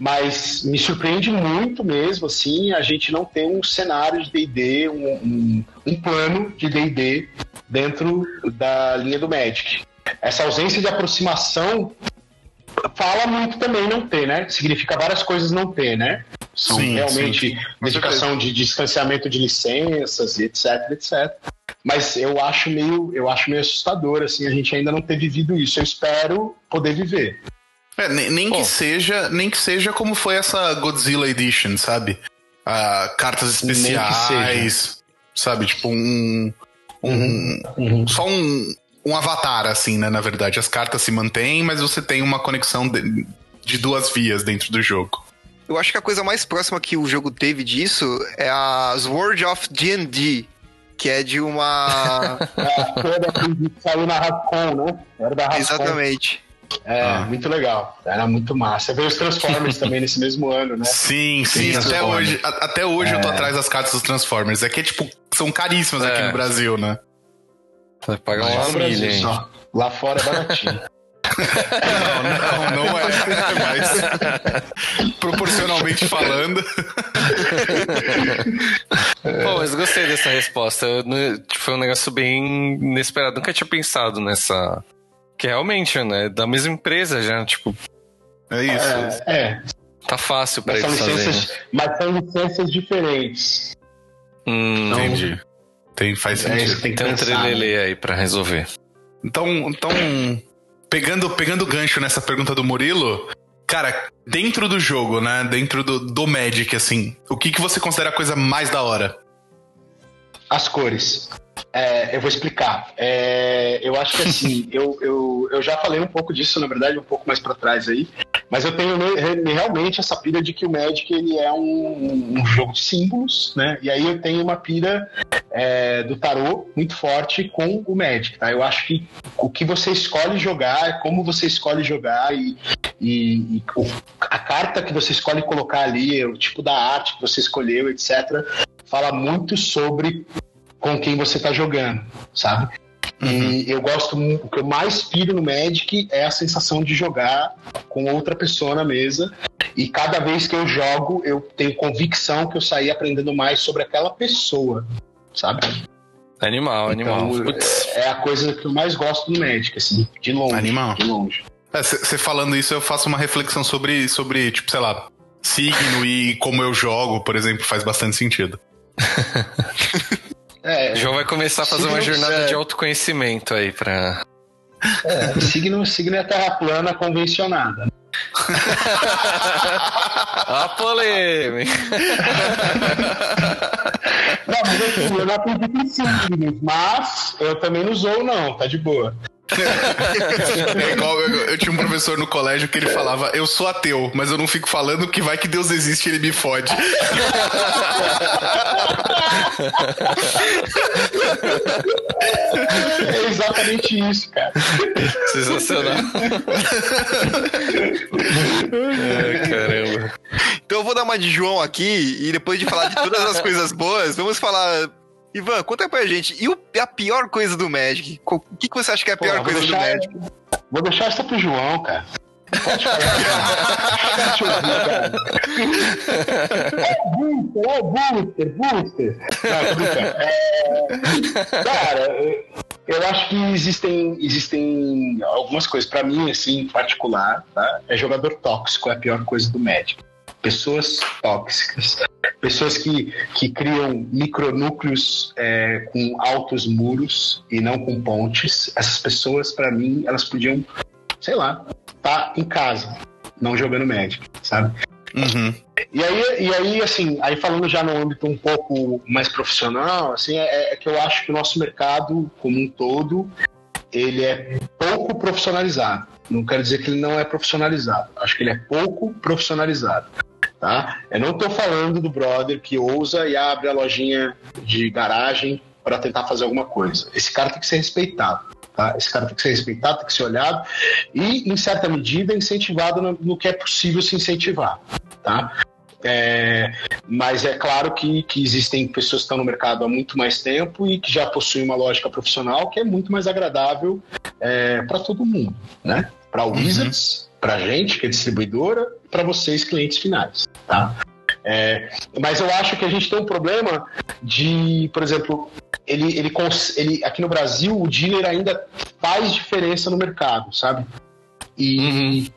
Mas me surpreende muito mesmo, assim, a gente não ter um cenário de D&D, um, um, um plano de D&D dentro da linha do Magic. Essa ausência de aproximação fala muito também não ter, né? Significa várias coisas não ter, né? São sim, realmente sim. dedicação de distanciamento de licenças e etc, etc. Mas eu acho meio, eu acho meio assustador assim a gente ainda não ter vivido isso. Eu espero poder viver. É, nem, nem que seja, nem que seja como foi essa Godzilla Edition, sabe? Ah, cartas especiais, sabe? Tipo um, um, uhum. Só um, um avatar assim, né? Na verdade, as cartas se mantêm, mas você tem uma conexão de, de duas vias dentro do jogo. Eu acho que a coisa mais próxima que o jogo teve disso é a Sword of D&D, que é de uma... [laughs] é, que saiu na Rascon, né? Era da Rascon. Exatamente. É, ah. muito legal. Era muito massa. Veio os Transformers [laughs] também nesse mesmo ano, né? Sim, sim. Até hoje, até hoje é. eu tô é. atrás das cartas dos Transformers. É que, tipo, são caríssimas é. aqui no Brasil, né? Vai pagar uma família. Lá fora é baratinho. [laughs] não, não, não é. Mas proporcionalmente falando. [laughs] Pô, mas gostei dessa resposta. Eu, tipo, foi um negócio bem inesperado. Nunca tinha pensado nessa. Que realmente, né? Da mesma empresa já, tipo. É isso. É. é. Tá fácil pra mas eles são licenças, fazerem. Mas são licenças diferentes. Hum, Então, Entendi. Tem, faz É, sentido. isso tem que tem um pensar. né? trelelê aí pra resolver. Então, então pegando, pegando gancho nessa pergunta do Murilo, cara, dentro do jogo, né? Dentro do, do Magic, assim, o que, que você considera a coisa mais da hora? As cores. É, eu vou explicar. É, eu acho que assim, [laughs] eu, eu, eu já falei um pouco disso, na verdade, um pouco mais pra trás aí. Mas eu tenho realmente essa pira de que o Magic ele é um, um jogo de símbolos, né? E aí eu tenho uma pira é, do tarô muito forte com o Magic, tá? Eu acho que o que você escolhe jogar, como você escolhe jogar e, e, e a carta que você escolhe colocar ali, o tipo da arte que você escolheu, etc., fala muito sobre com quem você tá jogando, sabe? E eu gosto, o que eu mais piro no Magic é a sensação de jogar com outra pessoa na mesa. E cada vez que eu jogo, eu tenho convicção que eu saí aprendendo mais sobre aquela pessoa, sabe? Animal, animal. Então, Putz. é a coisa que eu mais gosto do Magic, assim, de longe. Animal. De longe. Você falando isso, eu faço uma reflexão sobre, sobre, tipo, sei lá, signo e como eu jogo, por exemplo, faz bastante sentido. [laughs] É, João vai começar a fazer uma jornada é. de autoconhecimento aí pra. é, signo, signo é terra plana convencionada. [laughs] A polêmica! Não, mas assim, eu não acredito em signos, mas eu também não sou, não, tá de boa. [laughs] É igual eu, eu tinha um professor no colégio que ele falava: Eu sou ateu, mas eu não fico falando que vai que Deus existe e ele me fode. [laughs] É exatamente isso, cara. Sensacional. Ai, caramba. Então eu vou dar uma de João aqui e depois de falar de todas as coisas boas, vamos falar. Ivan, conta pra gente. E o- a pior coisa do Magic? O que, que você acha que é a Pô, pior coisa do deixar- Magic? Vou deixar essa pro João, cara. Pode falar. Ô, Booster, ô, Booster, Booster. Não, brincando. É, cara, eu- eu acho que existem, existem algumas coisas. Pra mim, assim, em particular, tá? É jogador tóxico, é a pior coisa do Magic. Pessoas tóxicas. Pessoas que, que criam micronúcleos é, com altos muros e não com pontes. Essas pessoas, pra mim, elas podiam, sei lá, tá em casa, não jogando Magic, sabe? Uhum. E aí, e aí, assim, aí falando já no âmbito um pouco mais profissional, assim, é, é que eu acho que o nosso mercado como um todo, ele é pouco profissionalizado. Não quero dizer que ele não é profissionalizado. Acho que ele é pouco profissionalizado. Tá? Eu não estou falando do brother que ousa e abre a lojinha de garagem para tentar fazer alguma coisa. Esse cara tem que ser respeitado. Tá? Esse cara tem que ser respeitado, tem que ser olhado e, em certa medida, incentivado no, no que é possível se incentivar. Tá? É, mas é claro que, que existem pessoas que estão no mercado há muito mais tempo e que já possuem uma lógica profissional que é muito mais agradável para todo mundo, né? Para o Wizards, para gente que é distribuidora, para vocês clientes finais, tá? É, mas eu acho que a gente tem um problema de, por exemplo, ele, ele, ele aqui no Brasil o dealer ainda faz diferença no mercado, sabe? E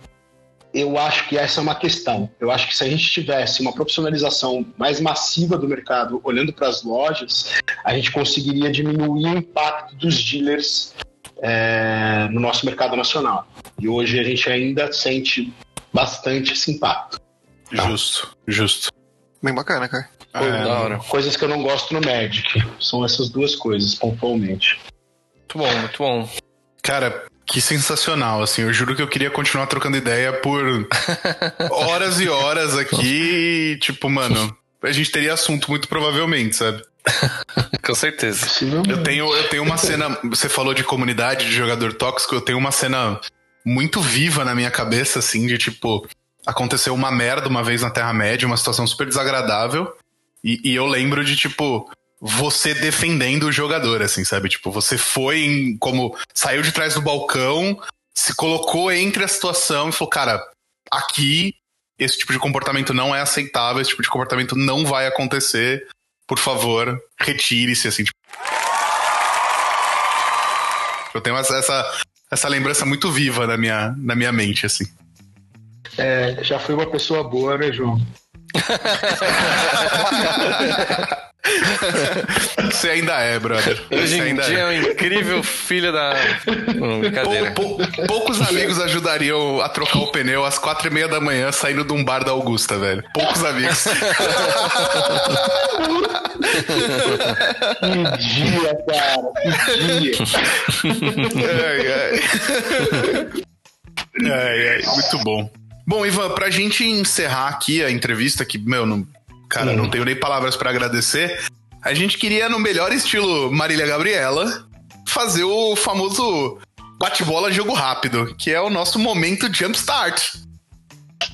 eu acho que essa é uma questão. Eu acho que se a gente tivesse uma profissionalização mais massiva do mercado, olhando para as lojas, a gente conseguiria diminuir o impacto dos dealers é, no nosso mercado nacional. E hoje a gente ainda sente bastante esse impacto. Justo, justo. Bem bacana, cara. Pô, É, da hora. Coisas que eu não gosto no Magic. São essas duas coisas, pontualmente. Muito bom, muito bom. Cara, que sensacional, assim. Eu juro que eu queria continuar trocando ideia por [laughs] horas e horas aqui. tipo, mano, a gente teria assunto muito provavelmente, sabe? [laughs] Com certeza. Eu tenho, eu tenho uma cena. Você falou de comunidade, de jogador tóxico. Eu tenho uma cena muito viva na minha cabeça, assim, de tipo. Aconteceu uma merda uma vez na Terra-média, uma situação super desagradável. E, e eu lembro de, tipo, você defendendo o jogador, assim, sabe? Tipo, você foi em, como saiu de trás do balcão, se colocou entre a situação e falou, cara, aqui esse tipo de comportamento não é aceitável, esse tipo de comportamento não vai acontecer. Por favor, retire-se, assim. Tipo. Eu tenho essa, essa, lembrança muito viva na minha, na minha mente, assim. É, já fui uma pessoa boa, né, João? [laughs] Você ainda é, brother. Hoje Você em ainda dia é é. um incrível filho da. Hum, brincadeira. Pou- pou- poucos amigos ajudariam a trocar o pneu às quatro e meia da manhã saindo de um bar da Augusta, velho. Poucos amigos. Que dia, cara, que dia. ai, ai. ai, ai. Muito bom. Bom, Ivan, pra gente encerrar aqui a entrevista, que, meu, não, cara, não tenho nem palavras pra agradecer. A gente queria, no melhor estilo Marília Gabriela, fazer o famoso bate-bola jogo rápido, que é o nosso momento jumpstart.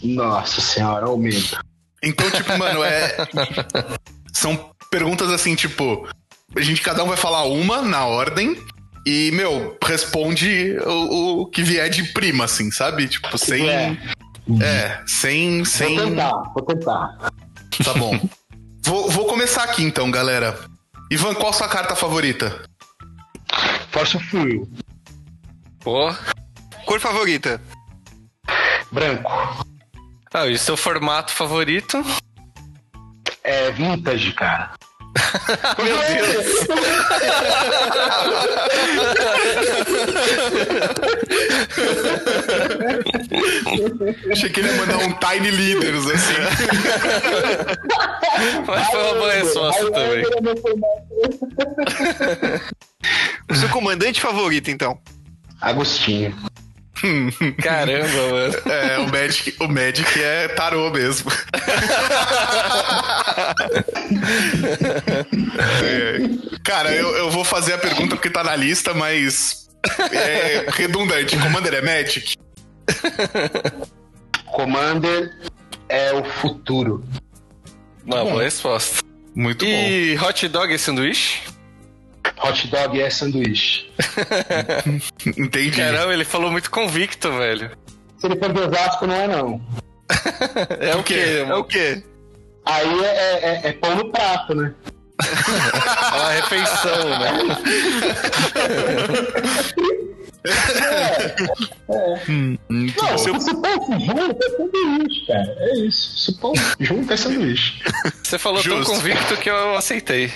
Nossa senhora, aumenta. Então, tipo, mano, é. [laughs] São perguntas assim, tipo. A gente, cada um vai falar uma na ordem. E, meu, responde o, o que vier de prima, assim, sabe? Tipo, sem. É. É, sem. Vou sem... tentar, vou tentar. Tá bom. vou, vou começar aqui então, galera. Ivan, qual sua carta favorita? Força Fio. Pô. Cor favorita? Branco. Ah, e seu formato favorito? É vintage, cara. [laughs] Meu Deus. Achei que ele ia mandar um Tiny Leaders, assim. Mas foi uma boa resposta também. O seu comandante favorito, então? Agostinho. Caramba, mano. [laughs] É, o Magic, o Magic é tarô mesmo. É. Cara, eu, eu vou fazer a pergunta porque tá na lista, mas é redundante. Commander é Magic? Commander é o futuro. Uma boa resposta. Muito bom. E hot dog é sanduíche? Hot dog é sanduíche. [laughs] Entendi. Caramba, ele falou muito convicto, velho. Se ele for de Osasco, não é não. É o quê? É o quê? Aí é, é- é pão no prato, né? [laughs] É uma refeição, né? [laughs] Muito Não, bom. se o pão junto é sanduíche, cara. É isso. Se pão junto é sanduíche. Você falou Justo. tão convicto que eu aceitei.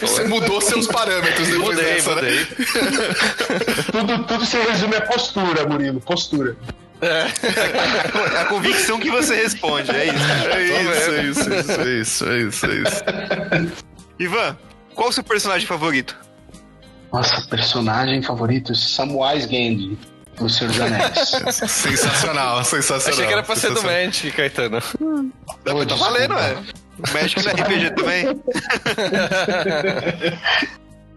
Você mudou seus parâmetros depois Mudei, dessa, né? mudei. [laughs] Tudo, tudo se resume a postura, Murilo. Postura. A convicção que você responde, é isso. É isso, é isso, é isso, é isso, é isso, é isso. Ivan, qual o seu personagem favorito? Nossa, personagem favorito? Samwise Gandhi, do Senhor dos Anéis. [laughs] Sensacional, sensacional. Achei que era pra ser do. Magic, Caetano. Pô, Tá valendo, é. O Magic não é RPG também? [laughs]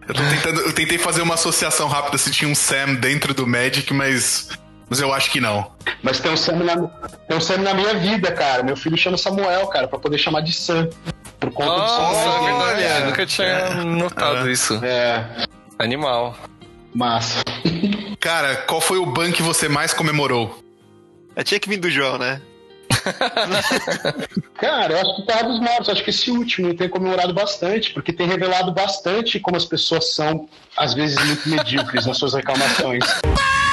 Eu, tô tentando, eu tentei fazer uma associação rápida se tinha um Sam dentro do Magic, mas, mas eu acho que não. Mas tem um, Sam na, tem um Sam na minha vida, cara. Meu filho chama Samuel, cara, pra poder chamar de Sam. Por conta do Nossa, Samuel. é verdade. olha. Eu nunca tinha notado isso. É, Animal. massa. Cara, qual foi o ban que você mais comemorou? É, tinha que vir do João, né? [laughs] Cara, eu acho que Terra dos Mortos, acho que esse último tem comemorado bastante, porque tem revelado bastante como as pessoas são, às vezes, muito medíocres nas suas reclamações. [laughs]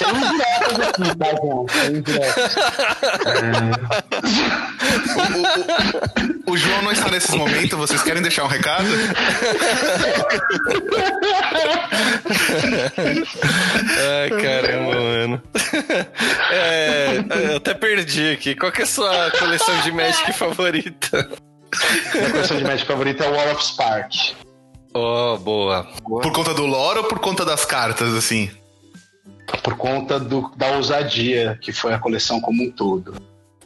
Sem indiretas aqui, tá, João? Sem indiretas. O João não está nesses momentos, vocês querem deixar um recado? Ai, caramba, mano. É, eu até perdi aqui. Qual que é a sua coleção de Magic favorita? Minha coleção de Magic favorita é o Wall of Spark. Oh, boa. Por conta do lore ou por conta das cartas, assim? Por conta do, da ousadia que foi a coleção como um todo.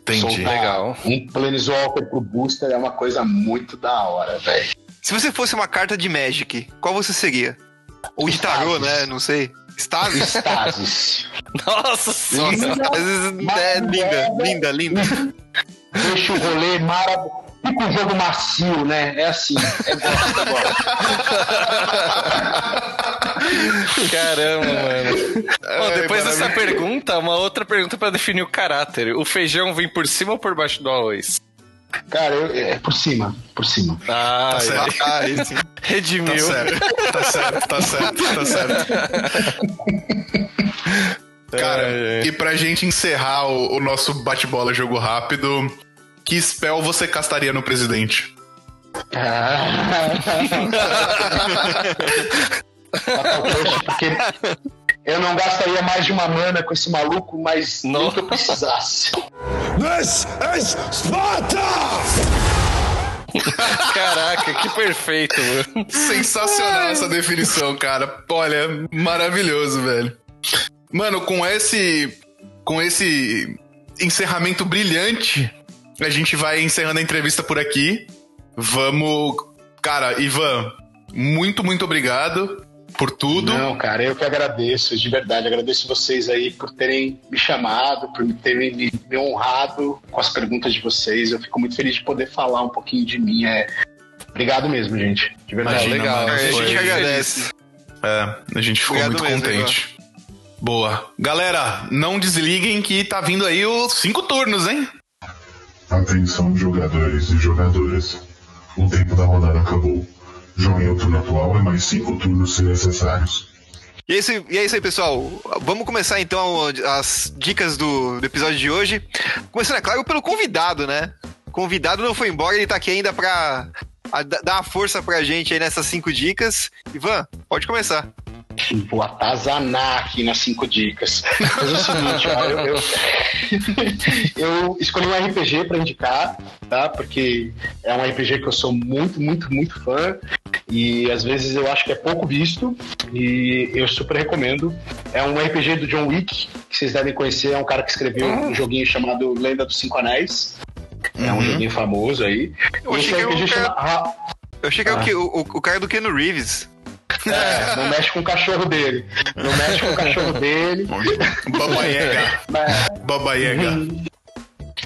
Entendi. Soltar Legal. Um Planeswalker pro booster é uma coisa muito da hora, velho. Se você fosse uma carta de Magic, qual você seria? Ou de tarô, né? Não sei. Stasis? Stasis. [laughs] Nossa senhora. Stasis é linda, linda, linda. Deixa o rolê maravilhoso. Fica um jogo macio, né? É assim. É gosto agora. [laughs] Caramba, mano. Bom, Ai, depois dessa pergunta, uma outra pergunta pra definir o caráter. O feijão vem por cima ou por baixo do arroz? Cara, eu, é por cima. Por cima. Ah, Tá certo. Ah, esse. Tá redimiu. certo, tá certo, tá certo, tá certo. [laughs] Cara, É, é. e pra gente encerrar o, o nosso bate-bola jogo rápido, que spell você castaria no presidente? Porque [laughs] eu não gastaria mais de uma mana com esse maluco, mas Não. que eu precisasse. [laughs] Caraca, que perfeito, mano. Sensacional essa definição, cara. Olha, maravilhoso, velho. Mano, com esse com esse encerramento brilhante, a gente vai encerrando a entrevista por aqui. Vamos, cara, Ivan, muito muito obrigado por tudo. Não, cara, eu que agradeço, de verdade. Agradeço vocês aí por terem me chamado, por terem me, me honrado com as perguntas de vocês. Eu fico muito feliz de poder falar um pouquinho de mim. É... Obrigado mesmo, gente. De verdade. Imagina, legal. mano, A gente agradece. É, a gente ficou Obrigado muito mesmo, contente. Boa. Galera, não desliguem que tá vindo aí os cinco turnos, hein? Atenção, jogadores e jogadoras. O tempo da rodada acabou. Joguem o turno atual e mais cinco turnos se necessários. E é, isso, e é isso aí, pessoal. Vamos começar então as dicas do, do episódio de hoje. Começando, é claro, pelo convidado, né? O convidado não foi embora, ele tá aqui ainda pra a- dar uma força pra gente aí nessas cinco dicas. Ivan, pode começar. Vou atazanar aqui nas cinco dicas. Mas é o seguinte, ó, eu, eu, [laughs] eu escolhi um RPG pra indicar, tá? Porque é um RPG que eu sou muito, muito, muito fã. E às vezes eu acho que é pouco visto. E eu super recomendo. É um RPG do John Wick, que vocês devem conhecer. É um cara que escreveu um joguinho chamado Lenda dos Cinco Anéis. É um joguinho famoso aí. Eu E esse RPG chama. Eu achei que é o Ah. que- o, o, o cara do Keanu Reeves. É, não mexe com o cachorro dele. Não mexe com o cachorro [laughs] dele. Baba Yaga. Mas- Baba Yaga.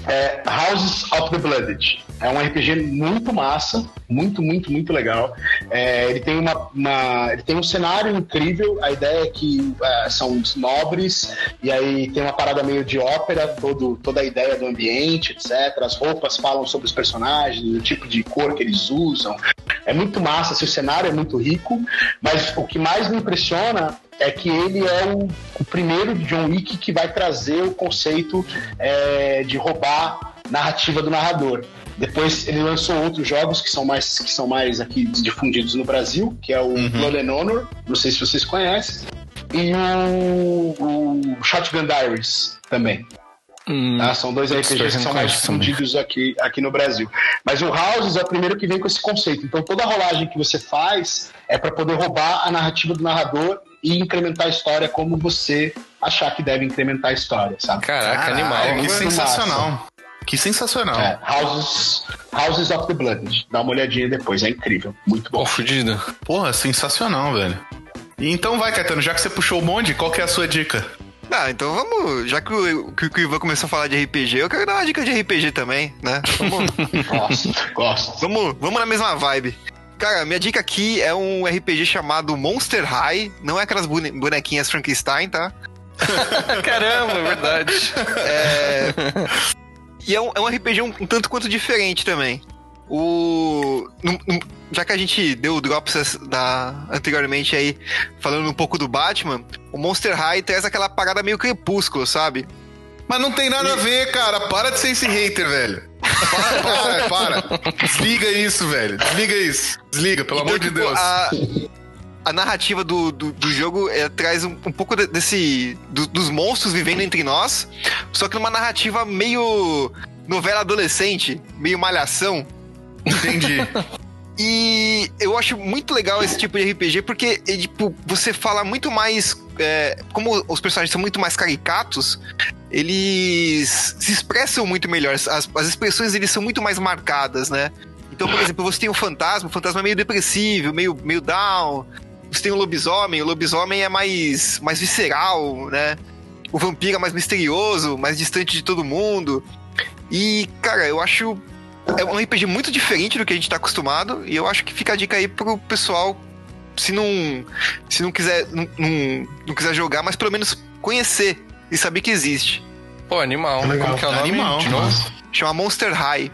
É Houses of the Blooded. É um RPG muito massa, muito, muito, muito legal. É, ele, tem uma, uma- ele tem um cenário incrível. A ideia é que é, são nobres, e aí tem uma parada meio de ópera, todo, toda a ideia do ambiente, etc. As roupas falam sobre os personagens, o tipo de cor que eles usam. É muito massa, assim, o cenário é muito rico, mas o que mais me impressiona é que ele é o, o primeiro de John Wick que vai trazer o conceito é, de roubar narrativa do narrador. Depois ele lançou outros jogos que são mais que são mais aqui difundidos no Brasil, que é o Blood and Honor, não sei se vocês conhecem, e o, o Shotgun Diaries também. Tá? São dois RPGs que são mais difundidos aqui, aqui no Brasil. Mas o Houses é o primeiro que vem com esse conceito. Então toda rolagem que você faz é para poder roubar a narrativa do narrador e incrementar a história como você achar que deve incrementar a história, sabe? Caraca, Caralho, animal. Que sensacional. Que sensacional. É, Houses, Houses of the Blood. Dá uma olhadinha depois, é incrível. Muito bom. Pô, fudido. Porra, sensacional, velho. E então vai, Caetano, já que você puxou o bonde, qual que é a sua dica? Ah, então vamos. Já que o, que o Ivan começou a falar de RPG, eu quero dar uma dica de RPG também, né? Vamos, [laughs] Gosto, gosto. vamos, vamos na mesma vibe. Cara, minha dica aqui é um RPG chamado Monster High. Não é aquelas bone- bonequinhas Frankenstein, tá? [laughs] Caramba, é verdade. É... e é um, é um RPG um, um tanto quanto diferente também. O... já que a gente deu o Drops da, anteriormente aí, falando um pouco do Batman, o Monster High traz aquela parada meio crepúsculo, sabe? Mas não tem nada a ver, cara. Para de ser esse hater, velho. [laughs] Para, para, para. Desliga isso, velho. Desliga isso. Desliga, pelo amor de tipo, Deus. A, a narrativa do, do, do jogo é, traz um, um pouco de- desse. do- dos monstros vivendo entre nós, só que numa narrativa meio novela adolescente, meio malhação. Entendi. [laughs] E eu acho muito legal esse tipo de RPG porque tipo, você fala muito mais. é, como os personagens são muito mais caricatos, eles se expressam muito melhor. As, as expressões eles são muito mais marcadas, né? Então, por exemplo, você tem o fantasma, o fantasma é meio depressivo, meio, meio down. você tem o lobisomem, o lobisomem é mais, mais visceral, né? O vampiro é mais misterioso, mais distante de todo mundo. E, cara, eu acho. É um RPG muito diferente do que a gente tá acostumado. E eu acho que fica a dica aí pro pessoal, se não. Se não quiser. Não, não, não quiser jogar, mas pelo menos conhecer e saber que existe. Pô, animal. Legal. Como que é o nome? Animal. De novo? Chama Monster High.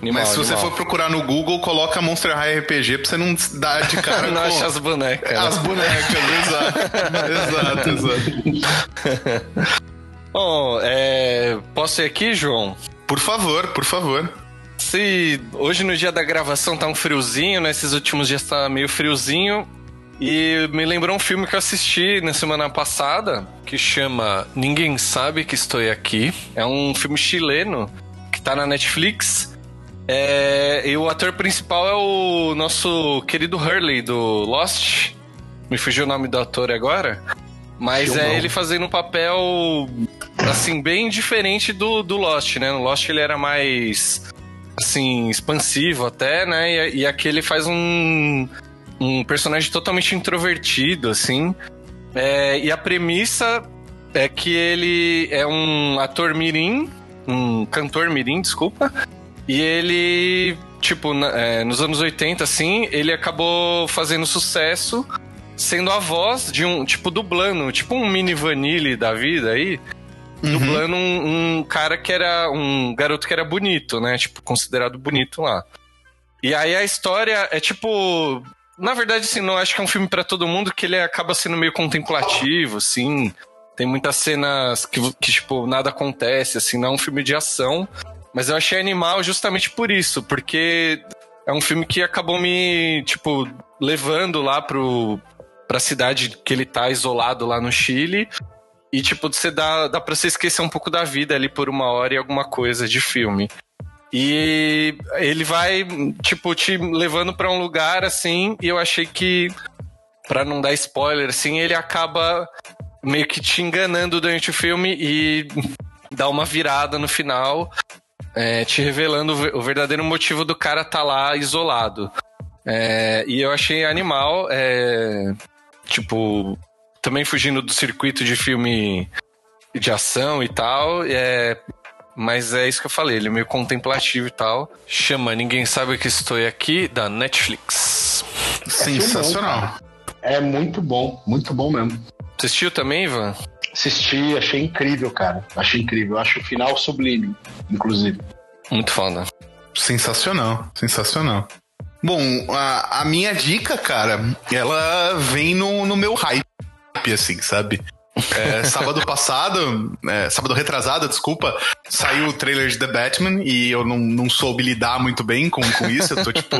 Animal, Mas se você animal. for procurar no Google, coloca Monster High RPG pra você não dar de cara [laughs] Não com acha as bonecas. né? as bonecas. exato, [laughs] exato, exato. Bom, é, posso ir aqui, João? Por favor, por favor. Se hoje no dia da gravação tá um friozinho, né? Esses últimos dias tá meio friozinho. E me lembrou um filme que eu assisti na semana passada, que chama Ninguém Sabe Que Estou Aqui. É um filme chileno que tá na Netflix. É, e o ator principal é o nosso querido Hurley do Lost. Me fugiu o nome do ator agora. Mas é ele fazendo um papel, assim, bem diferente do, do Lost, né? No Lost ele era mais, assim, expansivo até, né? E, e aqui ele faz um, um personagem totalmente introvertido, assim. É, e a premissa é que ele é um ator mirim, um cantor mirim, desculpa. E ele, tipo, na- é, nos anos 80, assim, ele acabou fazendo sucesso sendo a voz de um, tipo, dublando, tipo um mini Vanille da vida aí. Dublando um, um cara que era. um garoto que era bonito, né? Tipo, considerado bonito lá. E aí a história é tipo. Na verdade, assim, não acho que é um filme pra todo mundo, que ele acaba sendo meio contemplativo, assim. Tem muitas cenas que, que, tipo, nada acontece, assim, não é um filme de ação. Mas eu achei animal justamente por isso, porque é um filme que acabou me, tipo, levando lá pro, pra cidade que ele tá isolado lá no Chile. E, tipo, você dá, dá pra você esquecer um pouco da vida ali por uma hora e alguma coisa de filme. E ele vai, tipo, te levando pra um lugar assim, e eu achei que, pra não dar spoiler, assim, ele acaba meio que te enganando durante o filme e dá uma virada no final, é, te revelando o ver- o verdadeiro motivo do cara tá lá isolado. É, e eu achei animal, é, tipo, também fugindo do circuito de filme de ação e tal, é, mas é isso que eu falei, ele é meio contemplativo e tal. Chama Ninguém Sabe Que Estou Aqui, da Netflix. Sensacional. É muito bom, muito bom mesmo. Assistiu também, Ivan? Assisti, achei incrível, cara. Achei incrível. Acho o final sublime, inclusive. Muito foda. Sensacional, sensacional. Bom, a, a minha dica, cara, ela vem no, no meu hype, assim, sabe? É, sábado passado, é, sábado retrasado, desculpa, saiu o trailer de The Batman e eu não, não soube lidar muito bem com, com isso. Eu tô, tipo,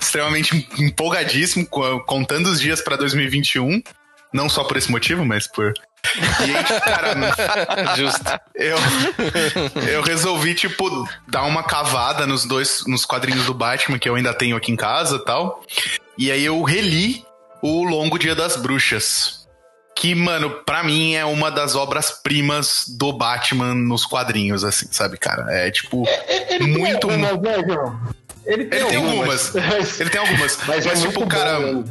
extremamente empolgadíssimo, co- contando os dias pra 2021. Não só por esse motivo, mas por. E aí, tipo, cara, [laughs] Justo. eu, eu resolvi, tipo, dar uma cavada nos dois, nos quadrinhos do Batman que eu ainda tenho aqui em casa e tal. E aí eu reli o Longo Dia das Bruxas. Que, mano, pra mim é uma das obras-primas do Batman nos quadrinhos, assim, sabe, cara? É tipo. muito. Ele Ele tem algumas. [laughs] Ele tem algumas. Mas, Mas é tipo, cara. bom.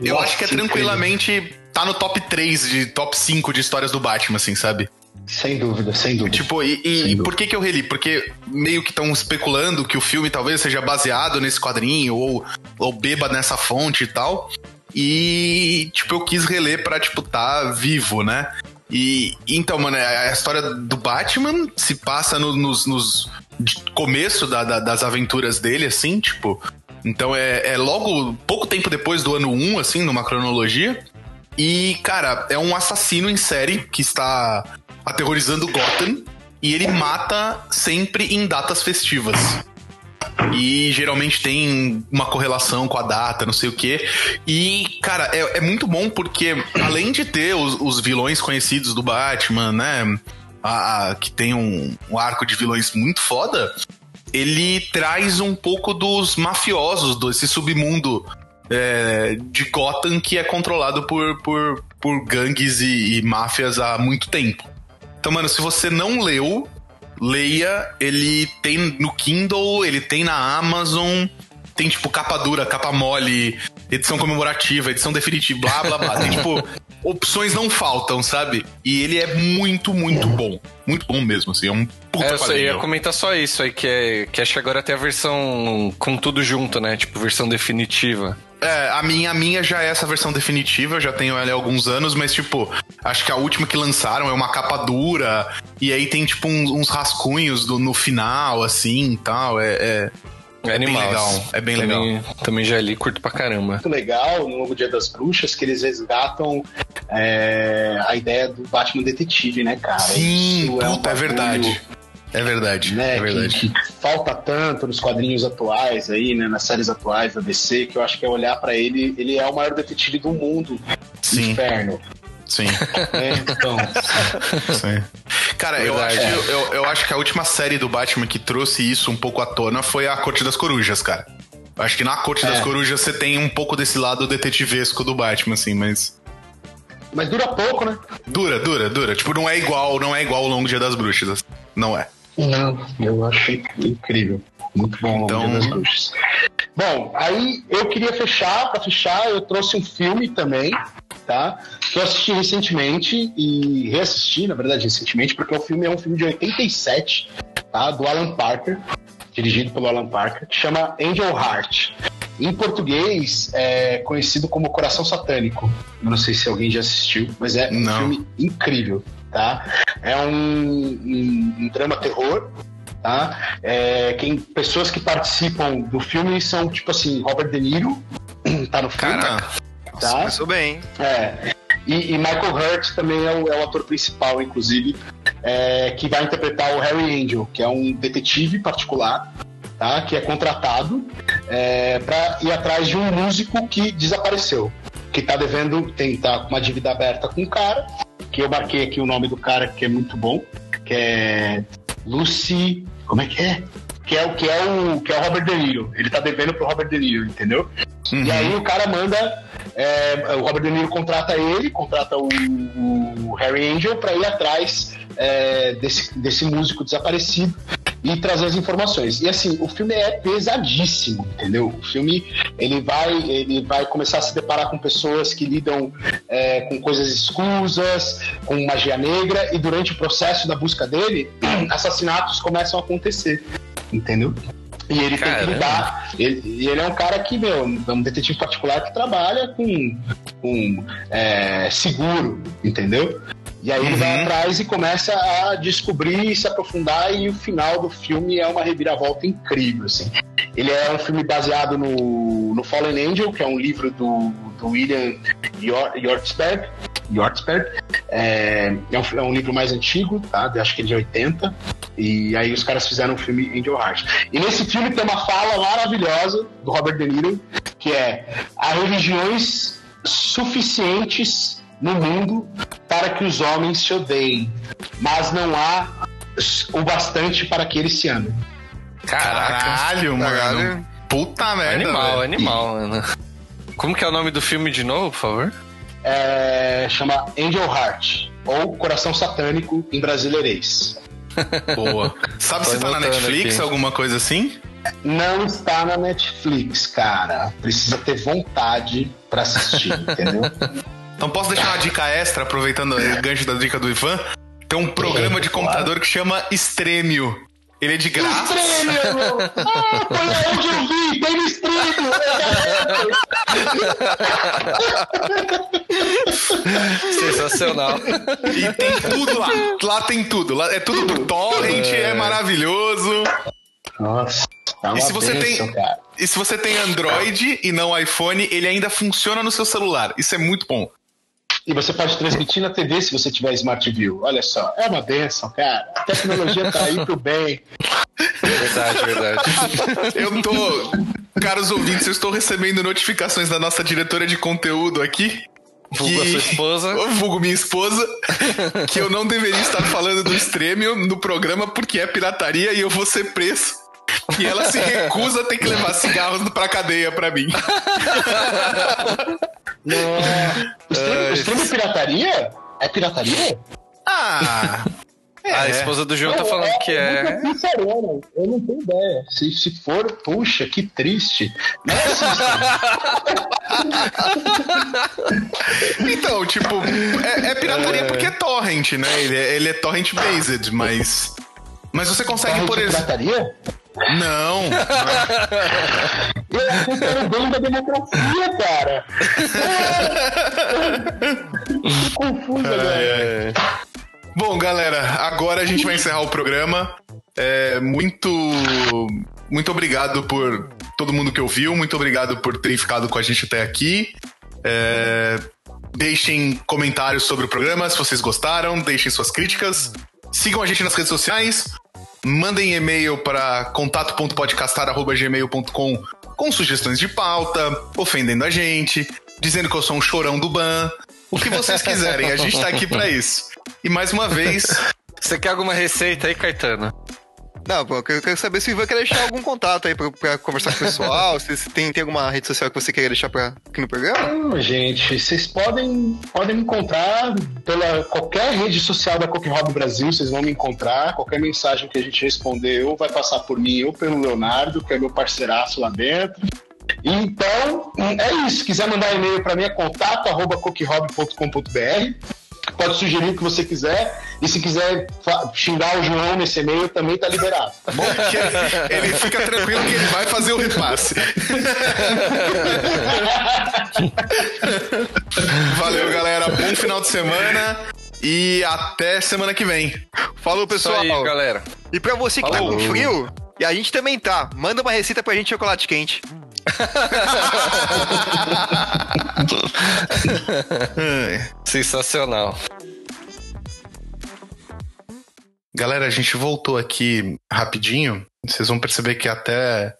Eu Nossa, acho que é tranquilamente. Tá no top 3 de top 5 de histórias do Batman, assim, sabe? Sem dúvida, sem dúvida. Tipo, e, e- e dúvida. por que que eu reli? Porque meio que estão especulando que o filme talvez seja baseado nesse quadrinho ou, ou beba nessa fonte e tal. E, tipo, eu quis reler pra, tipo, tá vivo, né? E, então, mano, a história do Batman se passa no- nos, nos começo da- da- das aventuras dele, assim, tipo. Então é, é logo pouco tempo depois do ano 1, assim, numa cronologia. E, cara, é um assassino em série que está aterrorizando Gotham e ele mata sempre em datas festivas. E geralmente tem uma correlação com a data, não sei o quê. E, cara, é, é muito bom porque, além de ter os, os vilões conhecidos do Batman, né? a- a- que tem um, um arco de vilões muito foda, ele traz um pouco dos mafiosos, desse submundo é, de Gotham que é controlado por, por, por gangues e, e máfias há muito tempo. Então, mano, se você não leu, leia. Ele tem no Kindle, ele tem na Amazon. tem, tipo, capa dura, capa mole, edição comemorativa, edição definitiva, blá, blá, blá. Tem, tipo, opções não faltam, sabe? E ele é muito, muito bom. Muito bom mesmo, assim. É um puta É, eu só ia comentar só isso aí, que, é, que acho que agora tem a versão com tudo junto, né? Tipo, versão definitiva. É, a minha, a minha já é essa versão definitiva, eu já tenho ela há alguns anos, mas, tipo, acho que a última que lançaram é uma capa dura, e aí tem, tipo, uns, uns rascunhos do- no final, assim, e tal. É, é, É bem animal. legal, é bem também, Também já li, curto pra caramba. muito legal no Novo Dia das Bruxas que eles resgatam é, a ideia do Batman detetive, né, cara? Sim, Isso um puta, é, bagulho, verdade. É verdade, Né, é verdade. Que, que falta tanto nos quadrinhos atuais aí, né, nas séries atuais da DC, que eu acho que é olhar pra ele, ele é o maior detetive do mundo, Sim. inferno. Sim, Né? [laughs] Então, sim. [laughs] Cara, eu acho, eu, eu acho que a última série do Batman que trouxe isso um pouco à tona foi a Corte das Corujas, cara. Eu acho que na Corte das É. Corujas você tem um pouco desse lado detetivesco do Batman, assim, mas. mas dura pouco, né? Dura, dura, dura. Tipo, não é igual, não é igual o Longo Dia das Bruxas. assim. Não é. Não, eu achei incrível. Muito bom Então-. Bom, aí eu queria fechar, pra fechar, eu trouxe um filme também, tá? Que eu assisti recentemente e reassisti, na verdade, recentemente, porque o filme é um filme de 87, tá? Do Alan Parker, dirigido pelo Alan Parker, que chama Angel Heart. Em português, é conhecido como Coração Satânico. Eu não sei se alguém já assistiu, mas é um Não. filme incrível, tá? É um, um- um drama terror, tá? É, quem, pessoas que participam do filme são, tipo assim, Robert De Niro, [clears throat] tá no filme, Caraca. Tá? começou bem. É. E, e Michael Hurt também é o, é o ator principal, inclusive, é, que vai interpretar o Harry Angel, que é um detetive particular, tá? Que é contratado é, para ir atrás de um músico que desapareceu, que tá devendo, tem tá com uma dívida aberta com um cara, que eu marquei aqui o nome do cara que é muito bom, que é Lucy, como é que é? Que é o que é o que é o Robert De Niro. Ele tá devendo pro Robert De Niro, entendeu? Uhum. E aí o cara manda. é, o Robert De Niro contrata ele, contrata o, o Harry Angel para ir atrás é, desse, desse músico desaparecido e trazer as informações. E assim, o filme é pesadíssimo, entendeu? O filme ele vai, ele vai começar a se deparar com pessoas que lidam é, com coisas escusas, com magia negra, e durante o processo da busca dele, [clears throat] assassinatos começam a acontecer, entendeu? E ele tem que Caramba. lidar. Ele, ele é um cara que, meu, é um detetive particular que trabalha com, com é, seguro, entendeu? E aí ele vai Uhum. atrás e começa a descobrir e se aprofundar, e o final do filme é uma reviravolta incrível, assim. Ele é um filme baseado no, no Fallen Angel, que é um livro do, do William Yor- Yortzberg. Yortzberg. É, é, um, é um livro mais antigo, tá? Acho que é de 80. E aí os caras fizeram o filme Angel Heart. E nesse filme tem uma fala maravilhosa do Robert De Niro, que é há religiões suficientes no mundo para que os homens se odeiem, mas não há o bastante para que eles se amem. Caralho, mano. Caralho. Puta merda. Animal, velho. animal, mano. Como que é o nome do filme de novo, por favor? É, chama Angel Heart, ou Coração Satânico em brasileirês. [laughs] Boa. Sabe Tô se tá na Netflix, aqui. alguma coisa assim? Não está na Netflix, cara. Precisa ter vontade para assistir, [laughs] entendeu? Então posso deixar uma dica extra, aproveitando o gancho da dica do Ivan? Tem um programa de computador que chama Extremio. Ele é de graça. Extremo! [laughs] Ah, foi onde eu vi, tem no extremo! Sensacional. E tem tudo lá. Lá tem tudo. Lá é tudo por torrent, é, maravilhoso. Nossa, tá E se você bênção, tem- cara. E se você tem Android e não iPhone, ele ainda funciona no seu celular. Isso é muito bom. E você pode transmitir na TV se você tiver Smart View. Olha só, é uma benção, cara. A tecnologia tá aí pro bem. Verdade, verdade. [laughs] Eu tô. Caros ouvintes, eu estou recebendo notificações da nossa diretora de conteúdo aqui. Vulgo a sua esposa. [laughs] Vulgo minha esposa. Que eu não deveria estar falando do Stremio no programa porque é pirataria e eu vou ser preso. E ela se recusa a ter que levar cigarros pra cadeia pra mim. [laughs] O stream, o stream é pirataria? É pirataria? Ah! É, a esposa do João tá falando é, que é. Eu, sincerona, eu não tenho ideia. Se, se for, puxa, que triste. É então, tipo, é, é pirataria é... porque é torrent, né? Ele é, ele é torrent based, mas. Mas você consegue, torrent por exemplo. Pirataria? Não. Eu o dono da democracia, cara. confuso agora. Bom, galera, agora a gente vai encerrar o programa. É, muito, muito obrigado por todo mundo que ouviu, muito obrigado por terem ficado com a gente até aqui. É, deixem comentários sobre o programa se vocês gostaram, deixem suas críticas. Sigam a gente nas redes sociais, mandem e-mail para contato.podcastar.gmail.com com sugestões de pauta, ofendendo a gente, dizendo que eu sou um chorão do ban, o que vocês quiserem, a gente tá aqui para [laughs] isso. E mais uma vez. Você quer alguma receita aí, Caetano? Não, pô, eu quero saber se o Ivan quer deixar algum contato aí pra, pra conversar com o pessoal, se, se tem, tem alguma rede social que você quer deixar pra, aqui no programa. Não, gente, vocês podem, podem me encontrar pela qualquer rede social da Coque Hobby Brasil, vocês vão me encontrar. Qualquer mensagem que a gente responder, ou vai passar por mim ou pelo Leonardo, que é meu parceiraço lá dentro. Então, é isso. Se quiser mandar e-mail para mim, é contato.coquehobby.com.br pode sugerir o que você quiser. E se quiser xingar o João nesse e-mail, também tá liberado, tá bom? [laughs] ele fica tranquilo que ele vai fazer o repasse. Valeu, galera. Bom final de semana. E até semana que vem. Falou, pessoal. Isso aí, galera. E pra você que Falou. tá com frio, e a gente também tá, manda uma receita pra gente de chocolate quente. [laughs] Sensacional. Galera, a gente voltou aqui rapidinho. Vocês vão perceber que até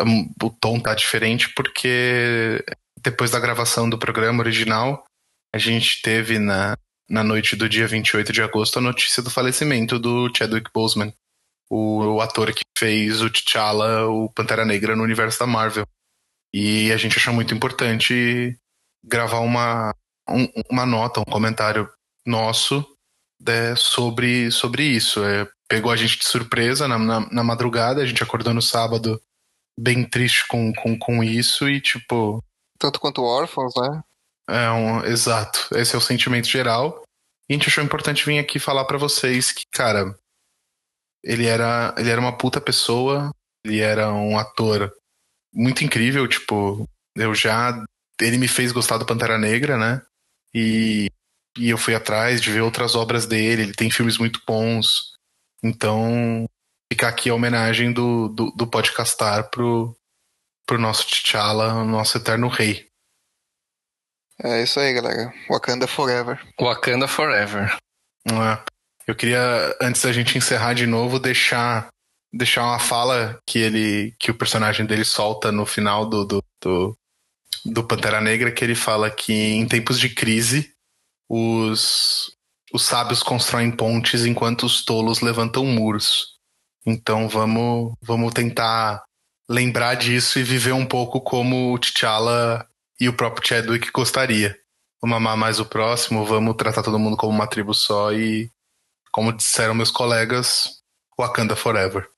hum, o tom tá diferente porque depois da gravação do programa original, a gente teve na, na noite do dia 28 de agosto a notícia do falecimento do Chadwick Boseman o, o ator que fez o T'Challa, o Pantera Negra no universo da Marvel. E a gente achou muito importante gravar uma, um, uma nota, um comentário nosso né, sobre, sobre isso. É, pegou a gente de surpresa na, na, na, madrugada, a gente acordou no sábado bem triste com, com, com isso e tipo. Tanto quanto órfãos, né? É um, exato. Esse é o sentimento geral. E a gente achou importante vir aqui falar para vocês que, cara, ele era, ele era uma puta pessoa, ele era um ator muito incrível, tipo, eu já. Ele me fez gostar do Pantera Negra, né? E, e eu fui atrás de ver outras obras dele, ele tem filmes muito bons. Então, ficar aqui a homenagem do, do, do podcastar pro, pro nosso T'Challa, o nosso eterno rei. É isso aí, galera. Wakanda Forever. Wakanda Forever. É. Eu queria, antes da gente encerrar de novo, deixar deixar uma fala que ele que o personagem dele solta no final do, do, do, do Pantera Negra, que ele fala que em tempos de crise os, os sábios constroem pontes enquanto os tolos levantam muros. Então vamos, vamos tentar lembrar disso e viver um pouco como o T'Challa e o próprio Chadwick gostaria. Vamos amar mais o próximo, vamos tratar todo mundo como uma tribo só e como disseram meus colegas, Wakanda Forever.